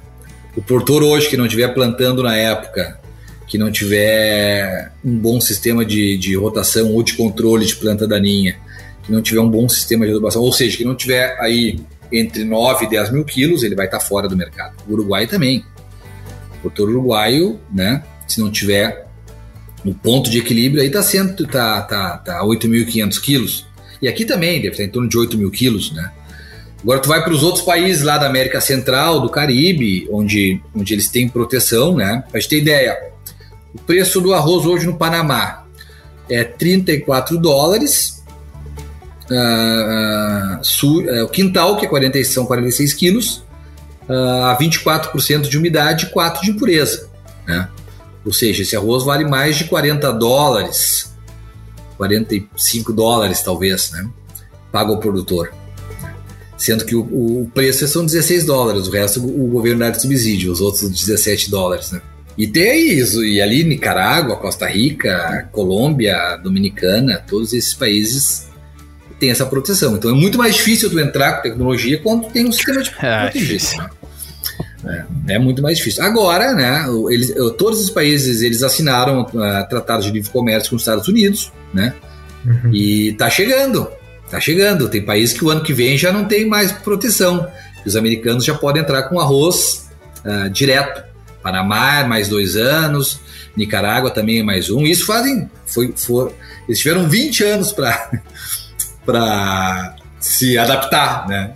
O produtor hoje que não estiver plantando na época, que não tiver um bom sistema de, de rotação ou de controle de planta daninha, que não tiver um bom sistema de adubação, ou seja, que não tiver aí entre 9 e 10 mil quilos, ele vai estar fora do mercado. O Uruguai também. O produtor uruguaio, né, se não tiver no ponto de equilíbrio, aí está tá, tá, tá 8.500 quilos. E aqui também deve estar em torno de 8 mil quilos, né? Agora tu vai para os outros países lá da América Central, do Caribe, onde, onde eles têm proteção, né? Pra gente ter ideia, o preço do arroz hoje no Panamá é 34 dólares. Ah, ah, su- é, o quintal, que é 40, são 46 quilos, a 24% de umidade e 4 de impureza. Né? Ou seja, esse arroz vale mais de 40 dólares, 45 dólares talvez, né? paga o produtor sendo que o, o preço são 16 dólares, o resto o governo dá de subsídio, os outros 17 dólares, né? E tem isso, e ali Nicarágua, Costa Rica, Colômbia, Dominicana, todos esses países têm essa proteção. Então é muito mais difícil tu entrar com tecnologia quando tu tem um sistema de É, proteger. difícil. É, é muito mais difícil. Agora, né, eles, todos os países eles assinaram uh, tratados de livre comércio com os Estados Unidos, né? Uhum. E tá chegando, tá chegando. Tem países que o ano que vem já não tem mais proteção. Os americanos já podem entrar com arroz ah, direto. Panamá é mais dois anos, Nicarágua também é mais um. Isso fazem, foi, for, eles tiveram 20 anos para se adaptar, né?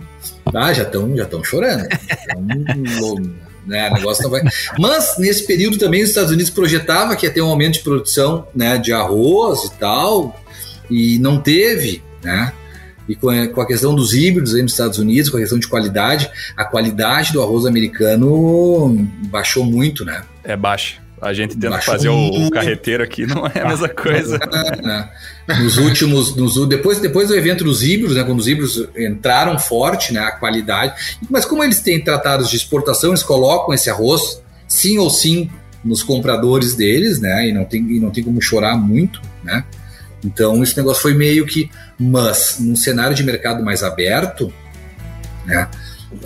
Ah, já estão já estão chorando. Então, né, negócio não vai. Mas nesse período também os Estados Unidos projetava que ia ter um aumento de produção, né, de arroz e tal, e não teve, né? E com a, questão dos híbridos aí nos Estados Unidos, com a questão de qualidade, a qualidade do arroz americano baixou muito, né? É baixo. A gente tenta Baixou fazer o, o muito. carreteiro aqui, não é a mesma coisa. né? Nos últimos, nos, depois, depois do evento dos híbridos, né, quando os híbridos entraram forte, né, a qualidade. Mas como eles têm tratados de exportação, eles colocam esse arroz, sim ou sim, nos compradores deles, né, e não tem, e não tem como chorar muito, né. Então esse negócio foi meio que, mas num cenário de mercado mais aberto, né,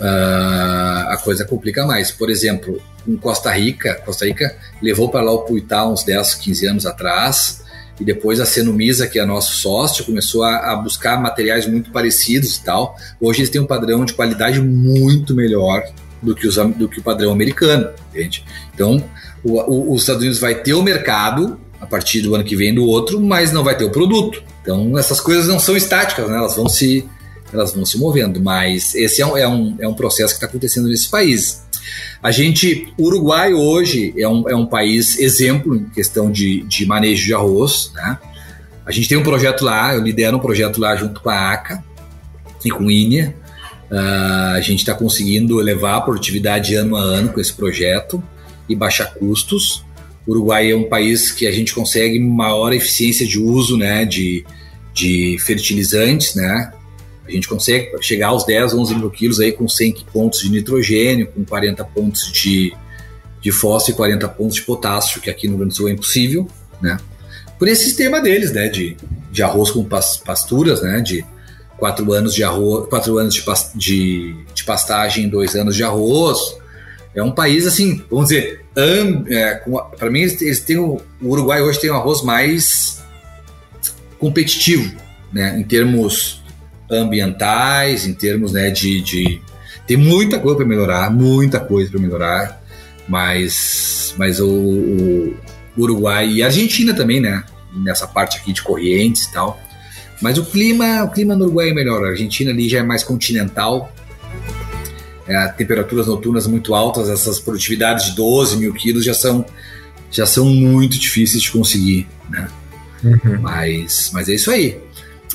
ah, a coisa complica mais. Por exemplo, em Costa Rica, Costa Rica levou para lá o Puitá uns 10, 15 anos atrás, e depois a Senumisa, que é nosso sócio, começou a, a buscar materiais muito parecidos e tal. Hoje eles têm um padrão de qualidade muito melhor do que, os, do que o padrão americano, entende? Então, o, o, os Estados Unidos vai ter o mercado a partir do ano que vem do outro, mas não vai ter o produto. Então, essas coisas não são estáticas, né? Elas vão se elas vão se movendo, mas esse é um, é um, é um processo que está acontecendo nesses países. A gente, o Uruguai hoje é um, é um país exemplo em questão de, de manejo de arroz, né? A gente tem um projeto lá, eu lidero um projeto lá junto com a ACA e com o INEA. Uh, a gente está conseguindo elevar a produtividade ano a ano com esse projeto e baixar custos. O Uruguai é um país que a gente consegue maior eficiência de uso né, de, de fertilizantes, né? A gente consegue chegar aos 10, 11 mil quilos aí com 100 pontos de nitrogênio, com 40 pontos de, de fósforo e 40 pontos de potássio, que aqui no Rio Grande do Sul é impossível, né? Por esse sistema deles, né? De, de arroz com pasturas, né? De quatro anos de arroz, quatro anos de, de, de pastagem, dois anos de arroz. É um país assim, vamos dizer, é, para mim eles, têm o, o Uruguai hoje tem um arroz mais competitivo, né? Em termos ambientais, em termos né, de, de tem muita coisa para melhorar, muita coisa para melhorar, mas, mas o, o, Uruguai e a Argentina também, né? Nessa parte aqui de correntes e tal. Mas o clima, o clima no Uruguai é melhor. A Argentina ali já é mais continental, é, temperaturas noturnas muito altas, essas produtividades de 12 mil quilos já são, já são muito difíceis de conseguir, né? Uhum. Mas, mas é isso aí.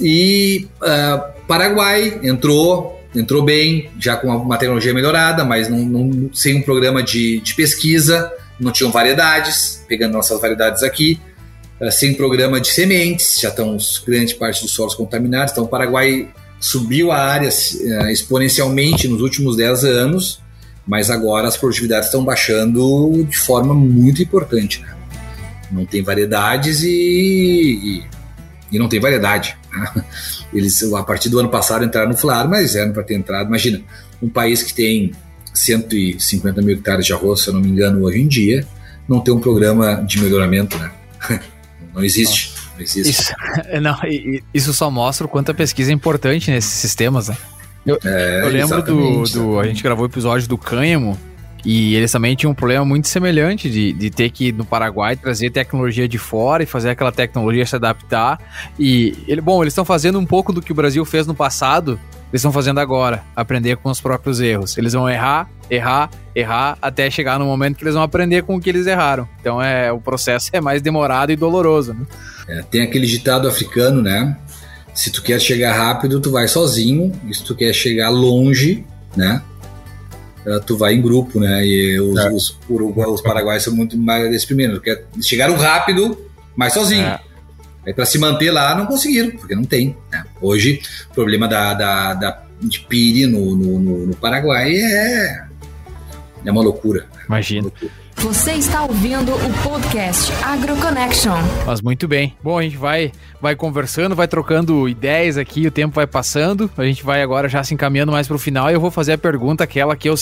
E uh, Paraguai entrou entrou bem, já com uma tecnologia melhorada, mas não, não, sem um programa de, de pesquisa, não tinham variedades, pegando nossas variedades aqui, uh, sem programa de sementes, já estão grande parte dos solos contaminados, então o Paraguai subiu a área uh, exponencialmente nos últimos 10 anos, mas agora as produtividades estão baixando de forma muito importante, né? Não tem variedades e, e, e não tem variedade. Né? Eles, a partir do ano passado, entraram no FLAR, mas eram para ter entrado. Imagina, um país que tem 150 mil hectares de arroz, se eu não me engano, hoje em dia, não tem um programa de melhoramento, né? Não existe. Existe. Isso, não, isso só mostra o quanto a pesquisa é importante nesses sistemas, né? Eu, é, eu lembro do, do. A gente gravou o episódio do cânhamo, e eles também tinham um problema muito semelhante de, de ter que ir no Paraguai trazer tecnologia de fora e fazer aquela tecnologia se adaptar. E, ele, bom, eles estão fazendo um pouco do que o Brasil fez no passado, eles estão fazendo agora, aprender com os próprios erros. Eles vão errar, errar, errar, até chegar no momento que eles vão aprender com o que eles erraram. Então é o processo é mais demorado e doloroso. Né? É, tem aquele ditado africano, né? Se tu quer chegar rápido, tu vai sozinho. E se tu quer chegar longe, né? uh, tu vai em grupo, né? E os, é. os, Uruguai, os paraguaios são muito mais desse primeiro, chegaram rápido, mas sozinho. É. Aí para se manter lá não conseguiram, porque não tem. Né? Hoje, o problema da, da, da de pire no, no, no, Paraguai é, é uma loucura. Imagina. Uma loucura. Você está ouvindo o podcast AgroConnection. Mas muito bem. Bom, a gente vai, vai conversando, vai trocando ideias aqui, o tempo vai passando. A gente vai agora já se encaminhando mais para o final e eu vou fazer a pergunta aquela que eu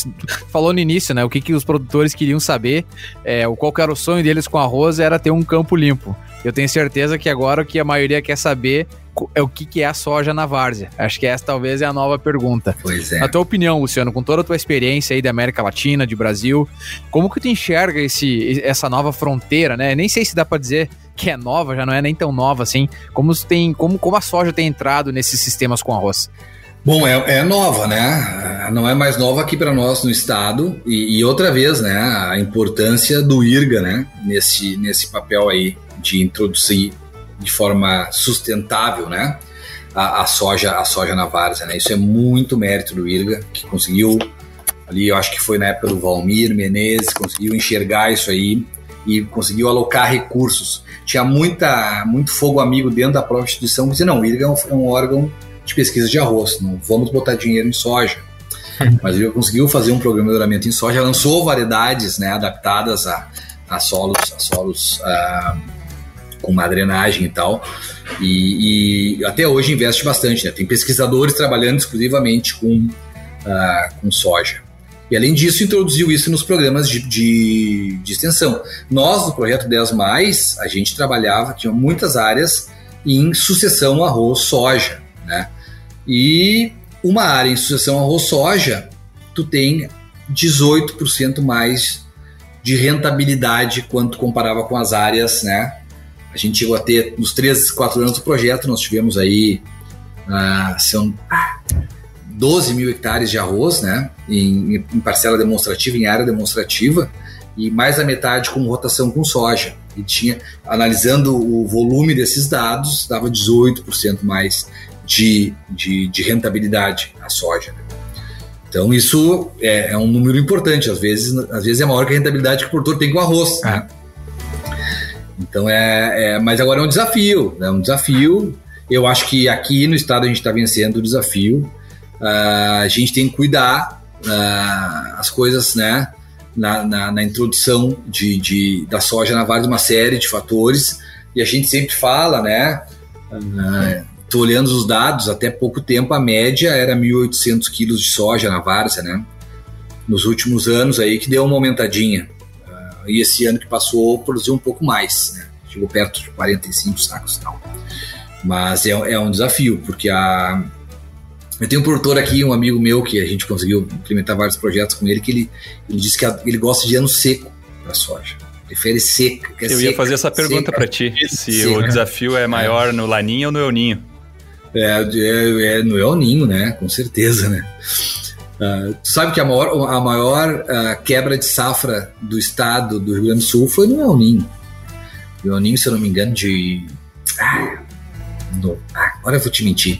falou no início, né? O que, que os produtores queriam saber, é, qual era o sonho deles com arroz era ter um campo limpo. Eu tenho certeza que agora o que a maioria quer saber é o que, que é a soja na várzea. Acho que essa talvez é a nova pergunta. Pois é. A tua opinião, Luciano, com toda a tua experiência aí da América Latina, de Brasil, como que tu enxerga esse, essa nova fronteira, né? Nem sei se dá para dizer que é nova, já não é nem tão nova assim. Como, tem, como, como a soja tem entrado nesses sistemas com arroz? Bom, é, é, nova, né? Não é mais nova aqui para nós no estado. E, e, outra vez, né? A importância do IRGA, né? Nesse, nesse papel aí de introduzir de forma sustentável, né? A, a, soja, a soja na várzea, né? Isso é muito mérito do IRGA, que conseguiu ali, eu acho que foi na época do Valmir Menezes, conseguiu enxergar isso aí e conseguiu alocar recursos. Tinha muita, muito fogo amigo dentro da própria instituição, dizia, não, o IRGA é um, é um órgão de pesquisa de arroz, não vamos botar dinheiro em soja. Mas ele conseguiu fazer um programa de melhoramento em soja, lançou variedades né, adaptadas a, a solos, a solos uh, com uma drenagem e tal. E, e, até hoje investe bastante, né? Tem pesquisadores trabalhando exclusivamente com, uh, com soja. E além disso, introduziu isso nos programas de, de, de, extensão. Nós, no projeto 10, a gente trabalhava, tinha muitas áreas em sucessão arroz-soja. Né? E uma área em sucessão arroz-soja, tu tem 18% mais de rentabilidade quando comparava com as áreas né, a gente chegou a ter, nos três, quatro anos do projeto, nós tivemos aí, ah, são 12 mil hectares de arroz, né, em, em, parcela demonstrativa, em área demonstrativa, e mais da metade com rotação com soja. E tinha, analisando o volume desses dados, dava 18% mais de, de, de, rentabilidade a soja. Né? Então isso é, é, um número importante, às vezes, às vezes é maior que a rentabilidade que o produtor tem com arroz. Né? Então é, é, mas agora é um desafio, é um desafio. Eu acho que aqui no estado a gente está vencendo o desafio. Uh, a gente tem que cuidar uh, as coisas, né? Na, na, na introdução de, de, da soja na várzea, uma série de fatores. E a gente sempre fala, né? Uh, tô olhando os dados, até pouco tempo a média era 1.800 quilos de soja na várzea, né? Nos últimos anos aí que deu uma aumentadinha e esse ano que passou produziu um pouco mais, né? chegou perto de 45 sacos e tal. Mas é, é um desafio, porque a, Eu tenho um produtor aqui, um amigo meu, que a gente conseguiu implementar vários projetos com ele, que ele, ele disse que ele gosta de ano seco para soja. Prefere seca. Eu seca, ia fazer essa pergunta para ti, se seca. o desafio é maior no laninho ou no euninho. É, é, é no euninho, né? Com certeza, né? Uh, sabe que a maior, a maior uh, quebra de safra do estado do Rio Grande do Sul foi no El Ninho. O El Ninho, se eu não me engano, de. Ah, no, ah, agora eu vou te mentir.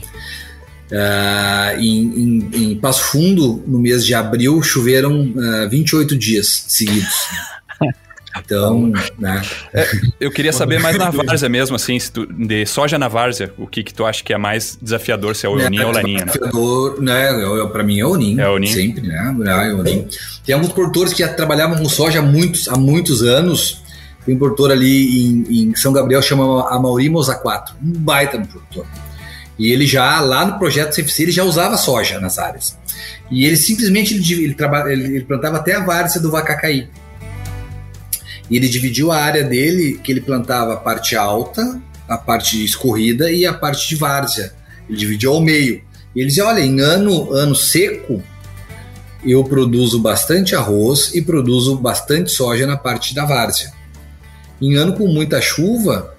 Uh, em, em, em, Passo Fundo, no mês de abril, choveram uh, 28 dias seguidos. Então, né? É, eu queria saber mais na várzea mesmo, assim, tu, de soja na várzea, o que que tu acha que é mais desafiador, se é o é, Oninho ou o Laninha, né? Desafiador, né? Eu, pra mim é o Oninho. É o Oninho. Sempre, né? É o Oninho. Tem alguns produtores que já trabalhavam com soja há muitos, há muitos anos. Tem um produtor ali em, em São Gabriel, chama Amauri Moza 4. Um baita um produtor. E ele já, lá no projeto CFC, ele já usava soja nas áreas. E ele simplesmente, ele, ele, ele plantava até a várzea do Vacacaí. E ele dividiu a área dele, que ele plantava a parte alta, a parte escorrida e a parte de várzea. Ele dividiu ao meio. E ele dizia, olha, em ano, ano seco, eu produzo bastante arroz e produzo bastante soja na parte da várzea. Em ano com muita chuva,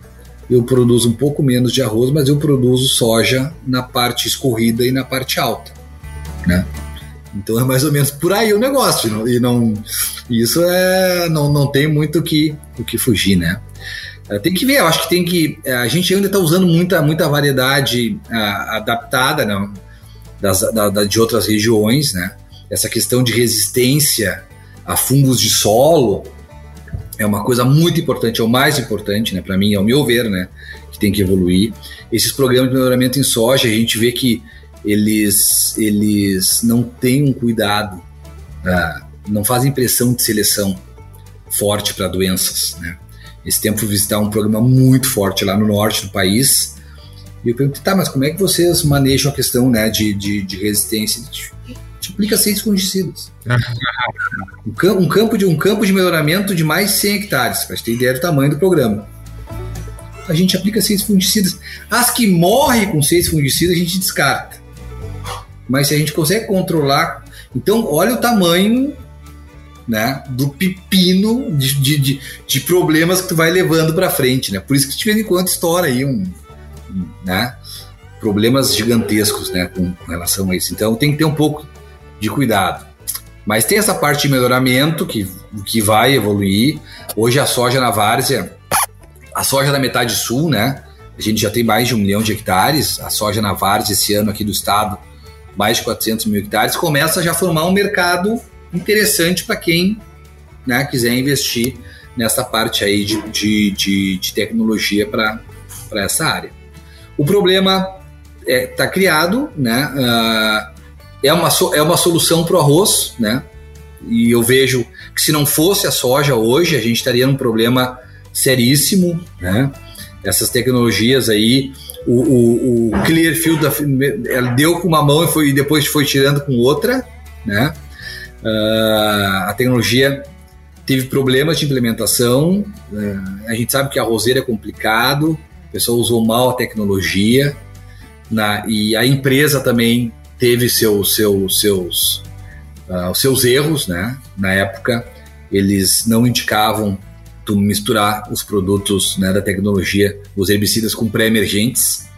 eu produzo um pouco menos de arroz, mas eu produzo soja na parte escorrida e na parte alta, né? Então é mais ou menos por aí o negócio e não isso é não, não tem muito o que o que fugir, né? É, tem que ver, eu acho que tem que é, a gente ainda está usando muita muita variedade uh, adaptada, não, das, da, da, de outras regiões, né? Essa questão de resistência a fungos de solo, é uma coisa muito importante, é o mais importante, né, para mim, ao meu ver, né, que tem que evoluir. Esses programas de melhoramento em soja, a gente vê que eles, eles não têm um cuidado, uh, não fazem pressão de seleção forte para doenças, né. Esse tempo fui visitar um programa muito forte lá no norte do país, e eu perguntei, tá, mas como é que vocês manejam a questão, né, de, de, de resistência? multiplica seis fungicidas. um, campo de, um campo de melhoramento de mais de 100 hectares, para ter ideia do tamanho do programa. A gente aplica seis fungicidas. As que morrem com seis fungicidas, a gente descarta. Mas se a gente consegue controlar. Então, olha o tamanho né, do pepino de, de, de, de problemas que tu vai levando para frente. Né? Por isso que de vez em quando estoura aí um. Né, problemas gigantescos né, com, com relação a isso. Então tem que ter um pouco de cuidado. Mas tem essa parte de melhoramento que, que vai evoluir. Hoje a soja na várzea, a soja da metade sul, né? A gente já tem mais de um milhão de hectares. A soja na várzea esse ano aqui do estado, mais de 400 mil hectares, começa já a formar um mercado interessante para quem né, quiser investir nessa parte aí de, de, de, de tecnologia para essa área. O problema está é, tá criado, né? Uh, é uma, é uma solução para o arroz, né? E eu vejo que se não fosse a soja hoje, a gente estaria num problema seríssimo, né? Essas tecnologias aí, o, o, o Clearfield, ela deu com uma mão e, foi, e depois foi tirando com outra, né? Uh, a tecnologia teve problemas de implementação, uh, a gente sabe que a roseira é complicado, o pessoal usou mal a tecnologia, na, e a empresa também teve seu, seu, seus, uh, seus erros, né? Na época, eles não indicavam tu misturar os produtos né, da tecnologia, os herbicidas com pré-emergentes.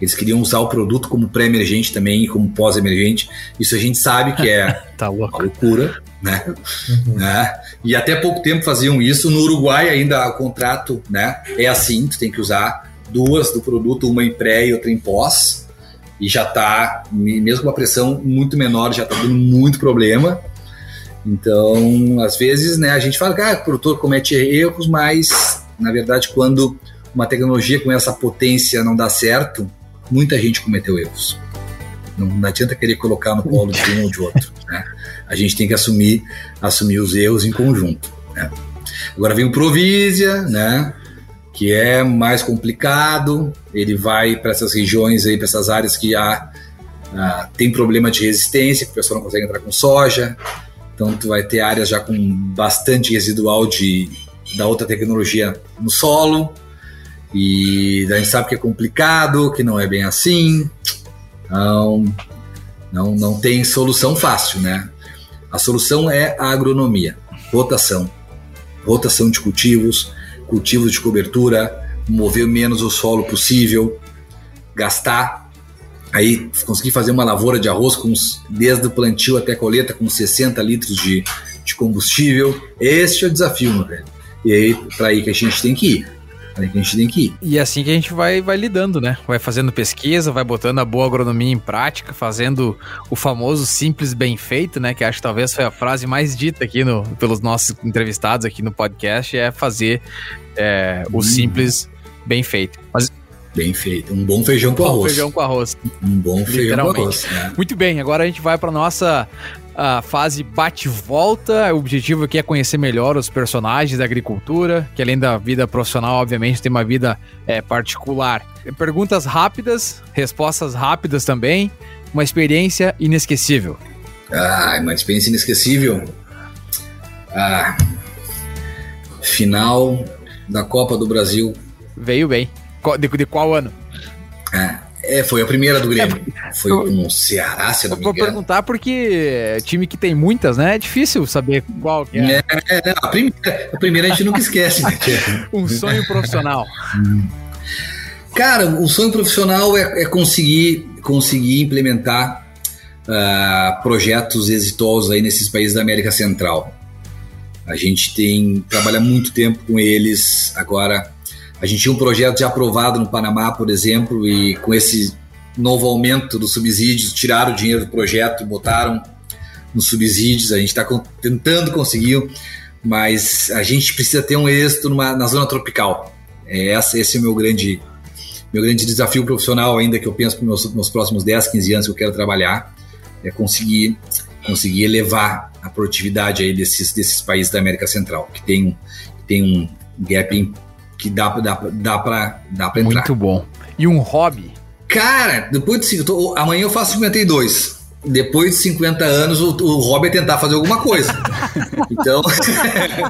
Eles queriam usar o produto como pré-emergente também e como pós-emergente. Isso a gente sabe que é tá uma loucura, né? Uhum. né? E até pouco tempo faziam isso. No Uruguai ainda o contrato né, é assim, tu tem que usar duas do produto, uma em pré e outra em pós e já está, mesmo com uma pressão muito menor, já está dando muito problema. Então, às vezes, né, a gente fala que ah, o produtor comete erros, mas na verdade, quando uma tecnologia com essa potência não dá certo, muita gente cometeu erros. Não, não adianta querer colocar no colo de um ou de outro. Né? A gente tem que assumir, assumir os erros em conjunto. Né? Agora vem o Provisia, né? que é mais complicado, ele vai para essas regiões aí, para essas áreas que há, ah, tem problema de resistência, que o pessoal não consegue entrar com soja, então tu vai ter áreas já com bastante residual de, da outra tecnologia no solo, e a gente sabe que é complicado, que não é bem assim, então Não, não tem solução fácil, né? A solução é a agronomia, rotação, rotação de cultivos, cultivos de cobertura, mover menos o solo possível, gastar, aí conseguir fazer uma lavoura de arroz com desde o plantio até a colheita com 60 litros de, de combustível. Este é o desafio, meu velho. E aí, para aí que a gente tem que ir. Aí que a gente tem que ir. E é assim que a gente vai, vai lidando, né? Vai fazendo pesquisa, vai botando a boa agronomia em prática, fazendo o famoso simples bem feito, né? Que acho que talvez foi a frase mais dita aqui no, pelos nossos entrevistados aqui no podcast, é fazer é, o hum. simples bem feito. Mas Bem feito. Um bom feijão com arroz. feijão com arroz. Um bom feijão com arroz. Né? Muito bem, agora a gente vai para nossa a fase bate-volta. O objetivo aqui é conhecer melhor os personagens da agricultura, que além da vida profissional, obviamente, tem uma vida é, particular. Perguntas rápidas, respostas rápidas também. Uma experiência inesquecível. Ah, uma experiência inesquecível. Ah, final da Copa do Brasil. Veio bem. De, de qual ano? É, é, foi a primeira do Grêmio. Foi com o Ceará, se não me engano. Vou perguntar porque time que tem muitas, né? É difícil saber qual que é. É, é a, primeira, a primeira a gente nunca esquece. Né? um sonho profissional. Cara, o sonho profissional é, é conseguir, conseguir implementar uh, projetos exitosos aí nesses países da América Central. A gente tem trabalha muito tempo com eles agora a gente tinha um projeto já aprovado no Panamá, por exemplo, e com esse novo aumento dos subsídios, tiraram o dinheiro do projeto e botaram nos subsídios. A gente está tentando conseguir, mas a gente precisa ter um êxito numa, na zona tropical. É, esse, é o meu grande, meu grande desafio profissional, ainda que eu penso para os meus próximos 10, 15 anos que eu quero trabalhar, é conseguir, conseguir elevar a produtividade aí desses, desses países da América Central, que tem, que tem um gap que dá, dá, dá, pra, dá pra entrar. Muito bom. E um hobby? Cara, depois de. Tô, amanhã eu faço 52 depois de 50 anos, o, o hobby é tentar fazer alguma coisa. Então.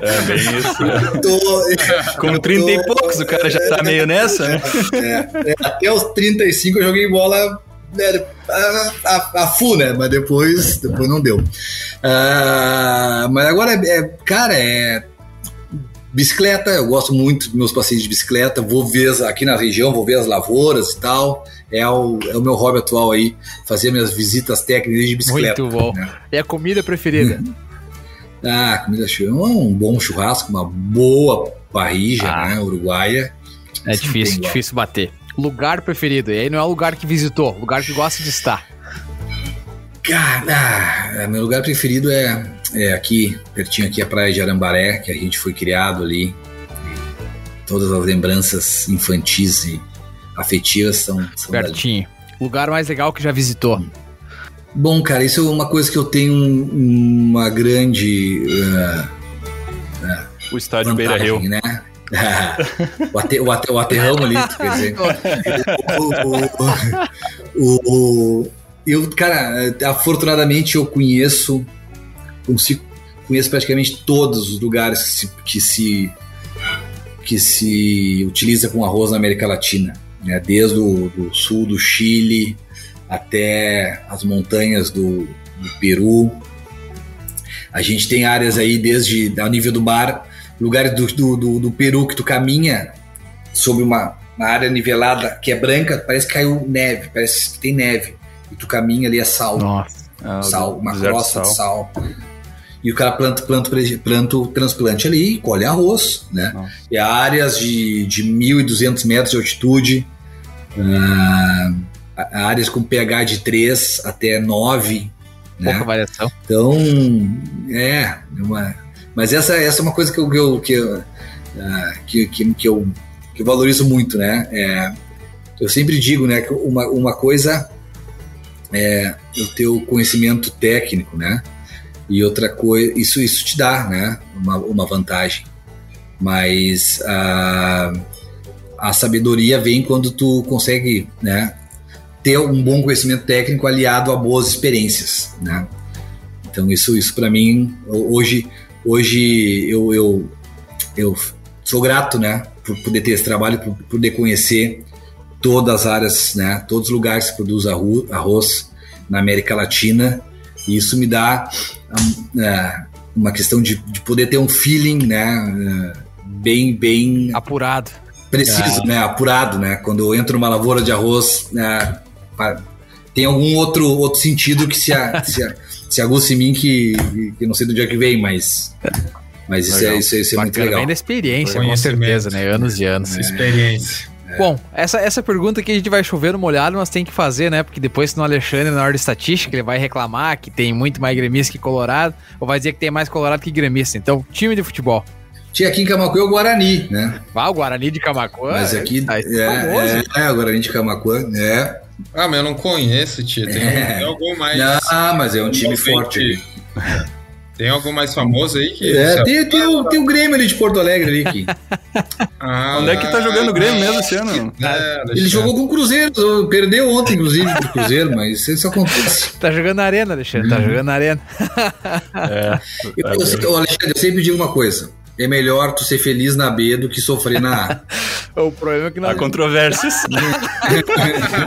É bem isso. Né? Tô, Com 30 tô, e poucos, o cara já tá meio nessa, né? É, é, até os 35 eu joguei bola né, a, a, a full, né? Mas depois, depois não deu. Uh, mas agora, é, é, cara, é Bicicleta, eu gosto muito dos meus passeios de bicicleta, vou ver aqui na região, vou ver as lavouras e tal. É o, é o meu hobby atual aí, fazer minhas visitas técnicas de bicicleta. Muito bom. Né? É a comida preferida? ah, comida um bom churrasco, uma boa parrija, ah. né, uruguaia. É difícil, difícil bater. Lugar preferido, e aí não é o lugar que visitou, lugar que gosta de estar. Cara, meu lugar preferido é é, aqui, pertinho aqui a praia de Arambaré, que a gente foi criado ali. Todas as lembranças infantis e afetivas são, são pertinho. Dali. Lugar mais legal que já visitou? Bom, cara, isso é uma coisa que eu tenho uma grande. Uh, uh, o estádio Beira Rio. Né? o, ate, o, ate, o aterrão ali, quer dizer. o, o, o, eu, cara, afortunadamente eu conheço consigo, conheço praticamente todos os lugares que se, que se, que se utiliza com arroz na América Latina, né? desde o do sul do Chile até as montanhas do, do Peru. A gente tem áreas aí desde ao nível do mar, lugares do, do, do, do Peru que tu caminha sobre uma, uma, área nivelada que é branca, parece que caiu neve, parece que tem neve. E tu caminha ali é sal. Nossa. sal, uma crosta de sal e o cara planta, planta, planta o transplante ali e colhe arroz, né? Nossa. E áreas de, de 1.200 metros de altitude, uh, áreas com pH de 3 até 9, né? Pouca variação. Então, é, é, uma, mas essa, essa é uma coisa que eu, que, eu, que, uh, que, que, que, eu, que eu valorizo muito, né? É, eu sempre digo, né, que uma, uma coisa é o teu conhecimento técnico, né? E outra coisa, isso, isso te dá né, uma, uma vantagem. Mas a, a sabedoria vem quando tu consegue né, ter um bom conhecimento técnico aliado a boas experiências. Né? Então isso, isso para mim, hoje, hoje eu, eu, eu sou grato né, por poder ter esse trabalho, por poder conhecer todas as áreas, né, todos os lugares que produz arroz, na América Latina. E isso me dá uh, uma questão de, de, poder ter um feeling, né? Uh, bem, bem apurado, preciso, é. né? Apurado, né? Quando eu entro numa lavoura de arroz, né? tem algum outro, outro sentido que se, a, se, a, se aguça em mim que, que não sei do dia que vem, mas mas isso é, isso, é, isso é muito legal. Vem da experiência, com certeza, né? Anos e anos. É. Experiência. É. Bom, essa, essa pergunta que a gente vai chover no molhado, mas tem que fazer, né? Porque depois, no Alexandre, na hora de estatística, ele vai reclamar que tem muito mais gremista que colorado, ou vai dizer que tem mais colorado que gremista. Então, time de futebol. Tinha aqui em Camacuã o Guarani, né? Ah, o Guarani de Camacuã? Mas aqui tá é, é, é, o Guarani de Camacuã, é. Ah, mas eu não conheço, tia. Tem, é. algum mais. Ah, mas é um time forte. Tem algum mais famoso aí que. É, tem, tem, o, tem o Grêmio ali de Porto Alegre ali. Que... ah, Onde é que tá jogando o Grêmio mesmo esse ano? É, ele jogou com o Cruzeiro, perdeu ontem, inclusive, do Cruzeiro, mas isso acontece. Tá jogando na arena, Alexandre, tá hum. jogando na arena. é, eu, eu, eu, Alexandre, eu sempre digo uma coisa é melhor tu ser feliz na B do que sofrer na A. o problema é que não. Há controvérsias.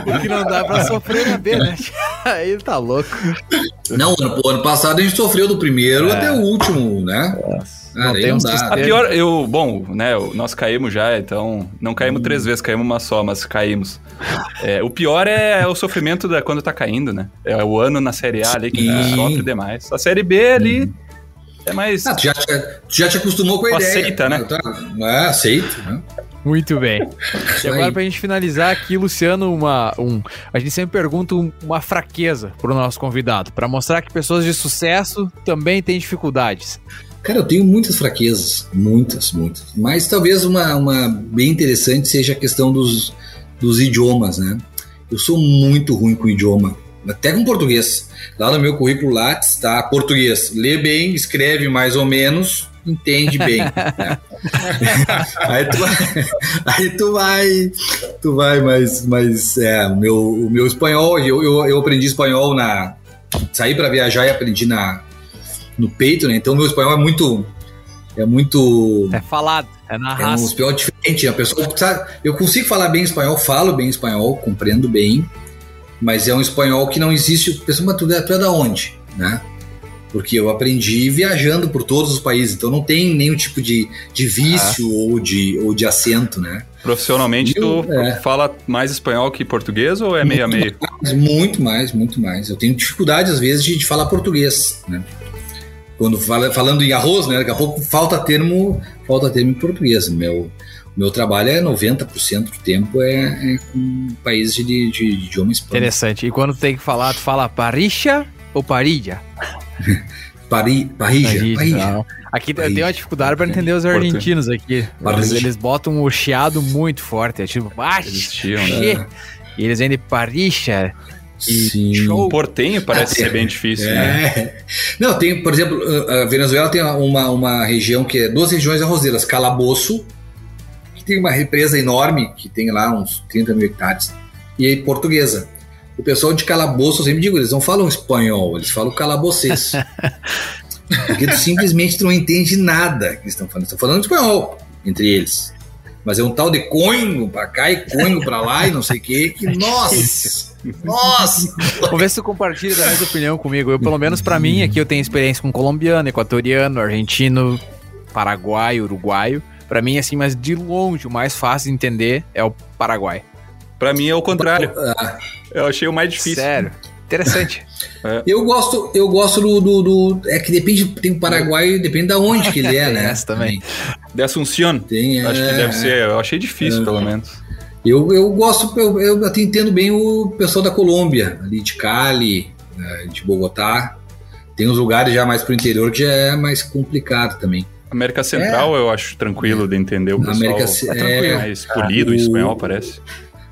o que não dá pra sofrer na B, né? Aí tá louco. Não, ano, ano passado a gente sofreu do primeiro é. até o último, né? Cara, não, não dá. A pior, eu, bom, né, nós caímos já, então, não caímos hum. três vezes, caímos uma só, mas caímos. É, o pior é o sofrimento da, quando tá caindo, né? É o ano na Série A ali que sofre demais. A Série B ali, hum. É mais. Ah, tu, já, tu já te acostumou com a ideia. Aceita, né? Tá, é, aceito, né? Muito bem. E agora, pra gente finalizar aqui, Luciano, uma, um, a gente sempre pergunta uma fraqueza pro nosso convidado, para mostrar que pessoas de sucesso também têm dificuldades. Cara, eu tenho muitas fraquezas, muitas, muitas. Mas talvez uma, uma bem interessante seja a questão dos, dos idiomas, né? Eu sou muito ruim com idioma até com português. Lá no meu currículo Lattes está português. Lê bem, escreve mais ou menos, entende bem. né? aí, tu vai, aí tu vai, tu vai, mas, mas é, o meu, o meu espanhol, eu, eu, eu aprendi espanhol na. Saí para viajar e aprendi na, no peito, né? Então meu espanhol é muito. É muito. É falado, é na raça. É um espanhol diferente. A pessoa, sabe, eu consigo falar bem espanhol, falo bem espanhol, compreendo bem mas é um espanhol que não existe. Pessoal, mas tu é, tu é da onde? Né? Porque eu aprendi viajando por todos os países, então não tem nenhum tipo de, de vício ah. ou, de, ou de acento, né? Profissionalmente, eu, tu é. fala mais espanhol que português ou é meio a meio? Mais, muito mais, muito mais. Eu tenho dificuldade, às vezes, de, de falar português, né? Quando fala, falando em arroz, né? Daqui a pouco falta termo, falta termo em português. Meu, meu trabalho é 90% do tempo é, é com países de, de, de idioma espanhol. Interessante. E quando tem que falar, tu fala parixa ou parilla? Pari, parija, parija. Aqui parija. eu tenho uma dificuldade para entender os argentinos aqui. Eles, eles botam o chiado muito forte. É tipo, baixa. Né? E eles vêm de parixa. Sim. Show. Portenho parece ser bem difícil, é. né? Não, tem, por exemplo, a Venezuela tem uma, uma região que é duas regiões arrozeiras, Calaboço tem uma represa enorme, que tem lá uns 30 mil hectares, e aí portuguesa. O pessoal de calabouço, eu sempre digo, eles não falam espanhol, eles falam calabocês. Porque tu simplesmente não entende nada que eles estão falando. Estão falando espanhol entre eles. Mas é um tal de coinho pra cá e coinho pra lá e não sei o que, que nossa! Nossa! Vamos ver se tu compartilha da mesma opinião comigo. Eu, pelo menos para mim, aqui eu tenho experiência com colombiano, equatoriano, argentino, paraguaio, uruguaio. Para mim, assim, mas de longe, o mais fácil de entender é o Paraguai. Para mim é o contrário. Eu achei o mais difícil. Sério. Interessante. É. Eu gosto, eu gosto do, do, do, É que depende, tem o Paraguai, depende de onde que ele é, né? Essa também. De Assunción. Tem, Acho é, que deve ser. Eu achei difícil, é, pelo menos. Eu, eu gosto, eu, eu até entendo bem o pessoal da Colômbia, ali de Cali, né, de Bogotá. Tem uns lugares já mais pro interior que já é mais complicado também. América Central é. eu acho tranquilo de entender o pessoal. América é, tranquilo, é, mais polido o, espanhol, parece.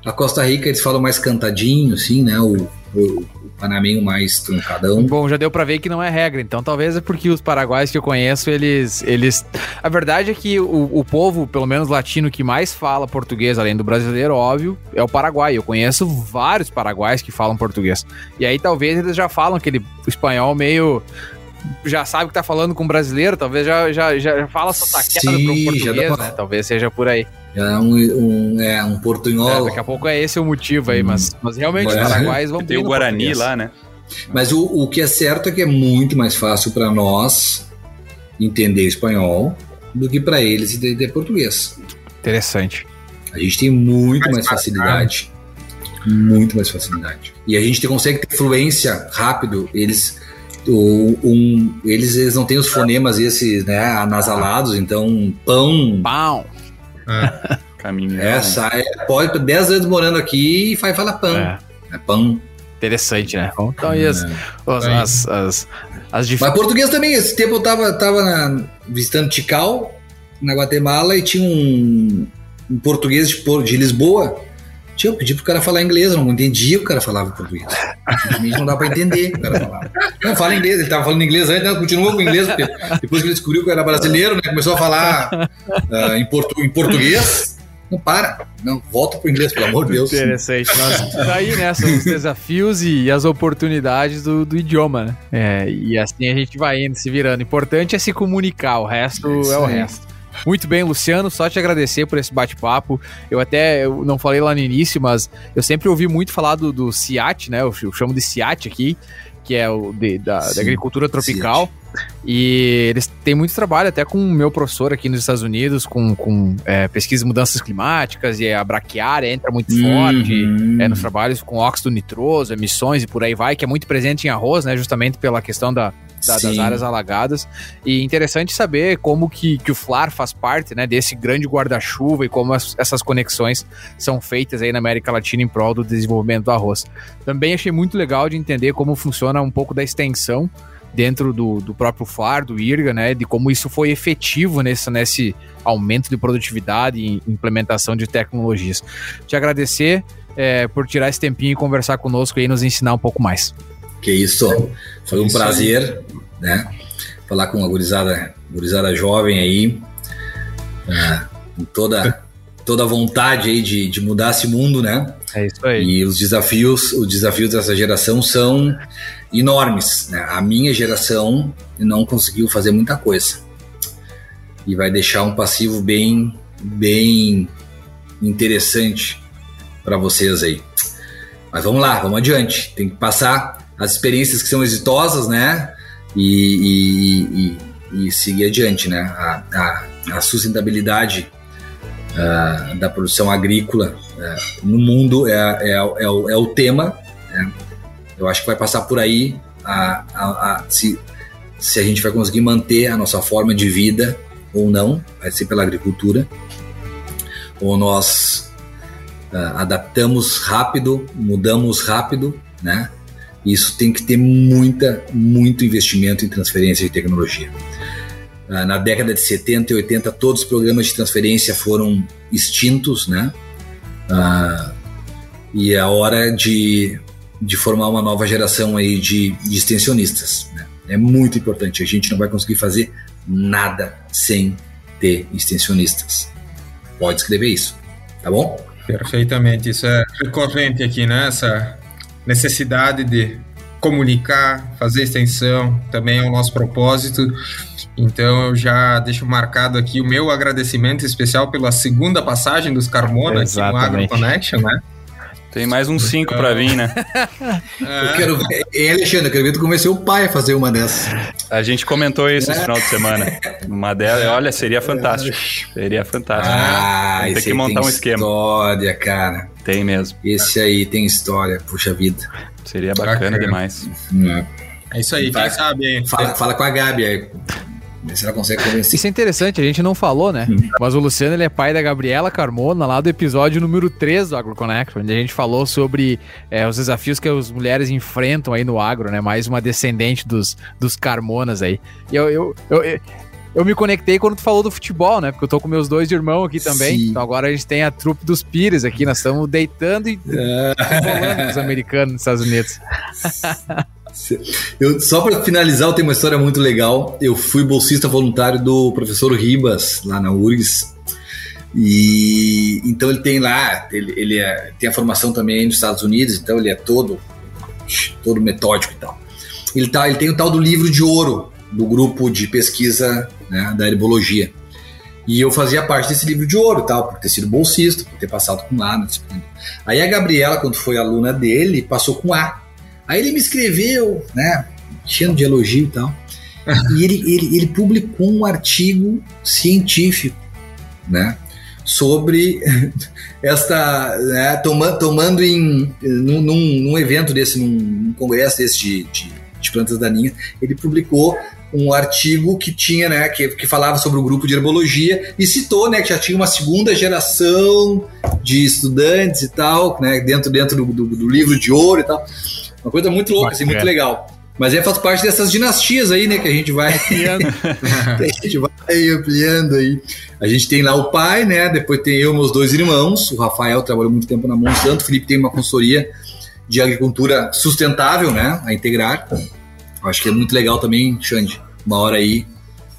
A Costa Rica eles falam mais cantadinho, assim, né? O, o, o panameño mais truncadão. Bom, já deu para ver que não é regra, então talvez é porque os paraguaios que eu conheço, eles. eles... A verdade é que o, o povo, pelo menos latino, que mais fala português, além do brasileiro, óbvio, é o Paraguai. Eu conheço vários paraguaios que falam português. E aí talvez eles já falam aquele espanhol meio já sabe que tá falando com um brasileiro, talvez já, já, já fala sotaqueado pro português, uma... né? Talvez seja por aí. É um, um, é, um portunhol. É, daqui a pouco é esse o motivo aí, mas, mas realmente os paraguaios vão Tem o Guarani lá, né? Mas o, o que é certo é que é muito mais fácil para nós entender espanhol do que para eles entender português. Interessante. A gente tem muito mais facilidade. Muito mais facilidade. E a gente consegue ter fluência rápido. Eles, o, um, eles, eles não têm os fonemas esses, né, anasalados, então pão. Pão. É. Caminho. Essa é, pode 10 anos morando aqui e vai falar pão. É. É pão. Interessante, né? Então, e as, as, É. as, as, as dif- Mas português também, esse tempo eu tava, tava na- visitando Tikal, na Guatemala, e tinha um, um português de, de Lisboa. Tinha, eu pedi pro cara falar inglês, eu não entendia o que o cara falava português. Simplesmente não dá pra entender o que o cara falava. Não, fala inglês, ele tava falando inglês antes, não, continua com inglês, porque depois que ele descobriu que eu era brasileiro, né, começou a falar ah, em, portu- em português. Não para, não, volta pro inglês, pelo amor de Deus. Interessante. Nós, tá aí, né? São os desafios e as oportunidades do, do idioma, né? É, e assim a gente vai indo, se virando. Importante é se comunicar, o resto É é o resto. Muito bem, Luciano, só te agradecer por esse bate-papo. Eu até eu não falei lá no início, mas eu sempre ouvi muito falar do, do CIAT, né? Eu, eu chamo de CIAT aqui, que é o de- da, da Sim, agricultura tropical. E eles têm muito trabalho até com o meu professor aqui nos Estados Unidos, com, com é, pesquisa de mudanças climáticas, e a braquiária entra muito forte Uhum. é, nos trabalhos com óxido nitroso, emissões e por aí vai, que é muito presente em arroz, né? Justamente pela questão da, da- das áreas alagadas. E interessante saber como que, que o FLAR faz parte né, desse grande guarda-chuva e como as- essas conexões são feitas aí na América Latina em prol do desenvolvimento do arroz. Também achei muito legal de entender como funciona um pouco da extensão dentro do, do próprio FLAR, do IRGA, né? De como isso foi efetivo nesse, nesse aumento de produtividade e implementação de tecnologias. Te agradecer é, por tirar esse tempinho e conversar conosco e nos ensinar um pouco mais. Que isso, foi um Isso aí. prazer, né? Falar com a gurizada, gurizada jovem aí, é, com toda, toda a vontade aí de, de mudar esse mundo, né? É isso aí. E os desafios, os desafios dessa geração são enormes. Né? A minha geração não conseguiu fazer muita coisa e vai deixar um passivo bem, bem interessante para vocês aí. Mas vamos lá, vamos adiante. Tem que passar as experiências que são exitosas, né? E, e- e- e seguir adiante, né? A, a- a sustentabilidade ah, da produção agrícola ah, no mundo é, é, é, o, é o tema. né? Eu acho que vai passar por aí a, a- a- se, se a gente vai conseguir manter a nossa forma de vida ou não, vai ser pela agricultura, ou nós ah, adaptamos rápido, mudamos rápido, né? Isso tem que ter muita, muito investimento em transferência de tecnologia. Ah, Na década de 70 e 80, todos os programas de transferência foram extintos, né? Ah, e é a hora de, de formar uma nova geração aí de, de extensionistas. Né? É muito importante. A gente não vai conseguir fazer nada sem ter extensionistas. Pode escrever isso, tá bom? Perfeitamente, isso é recorrente aqui, né? Essa necessidade de comunicar, fazer extensão, também é o nosso propósito. Então eu já deixo marcado aqui o meu agradecimento especial pela segunda passagem dos Carmona aqui no Exatamente. Agro Connection, né? Tem mais uns cinco pra vir, né? Eu quero ver. Ei, Alexandre, eu quero ver tu convencer o pai a fazer uma dessas. A gente comentou isso esse final de semana. Uma delas, olha, seria fantástico. Seria fantástico. Ah, Tem esse que aí montar tem um esquema. História, cara. Tem mesmo. Esse aí tem história, puxa vida. Seria bacana, Bacana. demais. É isso aí, quem sabe. Fala, fala com a Gabi aí. Se ela consegue convencer. Isso é interessante, a gente não falou, né? Mas o Luciano ele é pai da Gabriela Carmona, lá do episódio número 3 do AgroConnect, onde a gente falou sobre é, os desafios que as mulheres enfrentam aí no agro, né? Mais uma descendente dos, dos Carmonas aí. E eu, eu, eu, eu, eu me conectei quando tu falou do futebol, né? Porque eu tô com meus dois irmãos aqui também. Sim. Então agora a gente tem a trupe dos Pires aqui, nós estamos deitando e rolando com os americanos nos Estados Unidos. Eu, só para finalizar, eu tenho uma história muito legal. Eu fui bolsista voluntário do professor Ribas, lá na URGS. E então ele tem lá, ele, ele é- tem a formação também nos Estados Unidos, então ele é todo, todo metódico e tal. Ele, tá, ele tem o tal do livro de ouro do grupo de pesquisa né, da herbologia. E eu fazia parte desse livro de ouro, tal, por ter sido bolsista, por ter passado com A. disciplina. Aí a Gabriela, quando foi aluna dele, passou com A. Aí ele me escreveu, né? Cheio de elogio e tal. e ele, ele, ele publicou um artigo científico, né? Sobre esta. Né, toma, tomando em. Num, num, num, evento desse, num, num congresso desse de, de, de plantas daninhas, ele publicou um artigo que tinha, né, que, que falava sobre o grupo de herbologia e citou, né, que já tinha uma segunda geração de estudantes e tal, né, dentro, dentro do, do, do livro de ouro e tal. Uma coisa muito louca, assim, muito legal. Mas é faz parte dessas dinastias aí, né, que a gente vai que a gente vai ampliando aí. A gente tem lá o pai, né, depois tem eu e meus dois irmãos, o Rafael trabalhou muito tempo na Monsanto, o Felipe tem uma consultoria de agricultura sustentável, né, a integrar. Acho que é muito legal também, Xande, uma hora aí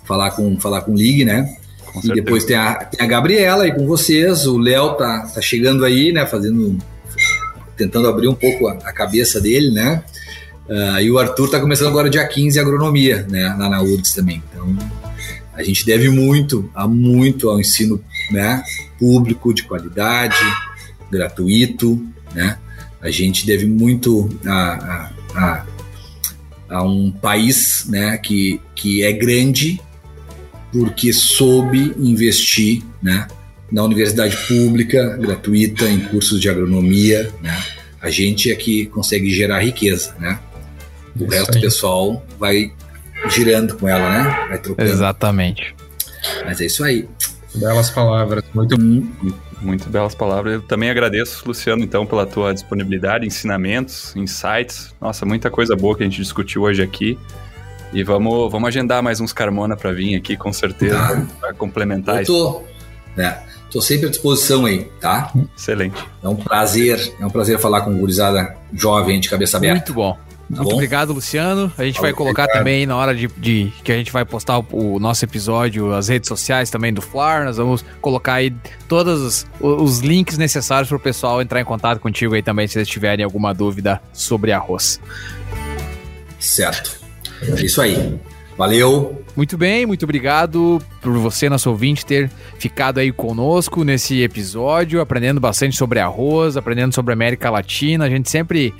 falar com falar com o Lig, né? Com e depois tem a, tem a Gabriela aí com vocês, o Léo tá, tá chegando aí, né, fazendo tentando abrir um pouco a, a cabeça dele, né? Uh, e o Arthur tá começando agora dia 15 agronomia, né, lá na URGS também. Então, a gente deve muito, a muito ao ensino, né, público de qualidade, gratuito, né? A gente deve muito a, a, a a um país né, que, que é grande porque soube investir né, na universidade pública, gratuita, em cursos de agronomia. Né? A gente é que consegue gerar riqueza. Né? O isso resto do pessoal vai girando com ela, né? Vai trocando. Exatamente. Mas é isso aí. Belas palavras, muito hum. Muito belas palavras. Eu também agradeço, Luciano, então, pela tua disponibilidade, ensinamentos, insights. Nossa, muita coisa boa que a gente discutiu hoje aqui. E vamos, vamos agendar mais uns Carmona para vir aqui, com certeza, tá. para complementar Eu tô, né, tô sempre à disposição aí, tá? Excelente. É um prazer, é um prazer falar com o gurizada jovem de cabeça aberta. Muito bom. Tá Muito bom? obrigado, Luciano. A gente vai colocar obrigado. também na hora de, de, que a gente vai postar o, o, nosso episódio, as redes sociais também do Flar. Nós vamos colocar aí todos os, os links necessários para o pessoal entrar em contato contigo aí também, se eles tiverem alguma dúvida sobre arroz. Certo. É isso aí. Valeu. Muito bem, muito obrigado por você, nosso ouvinte, ter ficado aí conosco nesse episódio, aprendendo bastante sobre arroz, aprendendo sobre América Latina. A gente sempre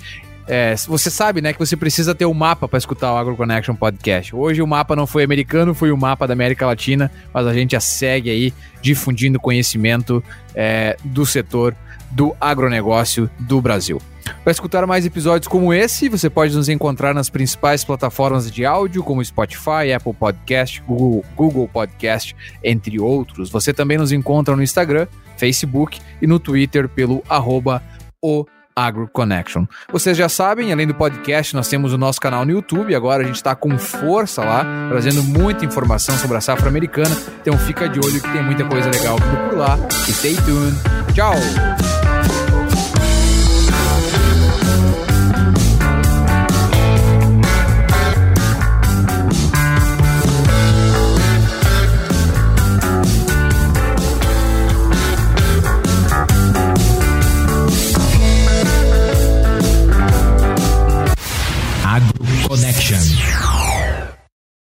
é, você sabe, né, que você precisa ter o um mapa para escutar o AgroConnection Podcast. Hoje o mapa não foi americano, foi o mapa da América Latina, mas a gente já segue aí difundindo conhecimento é, do setor do agronegócio do Brasil. Para escutar mais episódios como esse, você pode nos encontrar nas principais plataformas de áudio, como Spotify, Apple Podcast, Google, Google Podcast, entre outros. Você também nos encontra no Instagram, Facebook e no Twitter pelo arroba o Agro Connection. Vocês já sabem, além do podcast, nós temos o nosso canal no YouTube. Agora a gente está com força lá, trazendo muita informação sobre a safra americana. Então fica de olho que tem muita coisa legal por lá. Stay tuned. Tchau!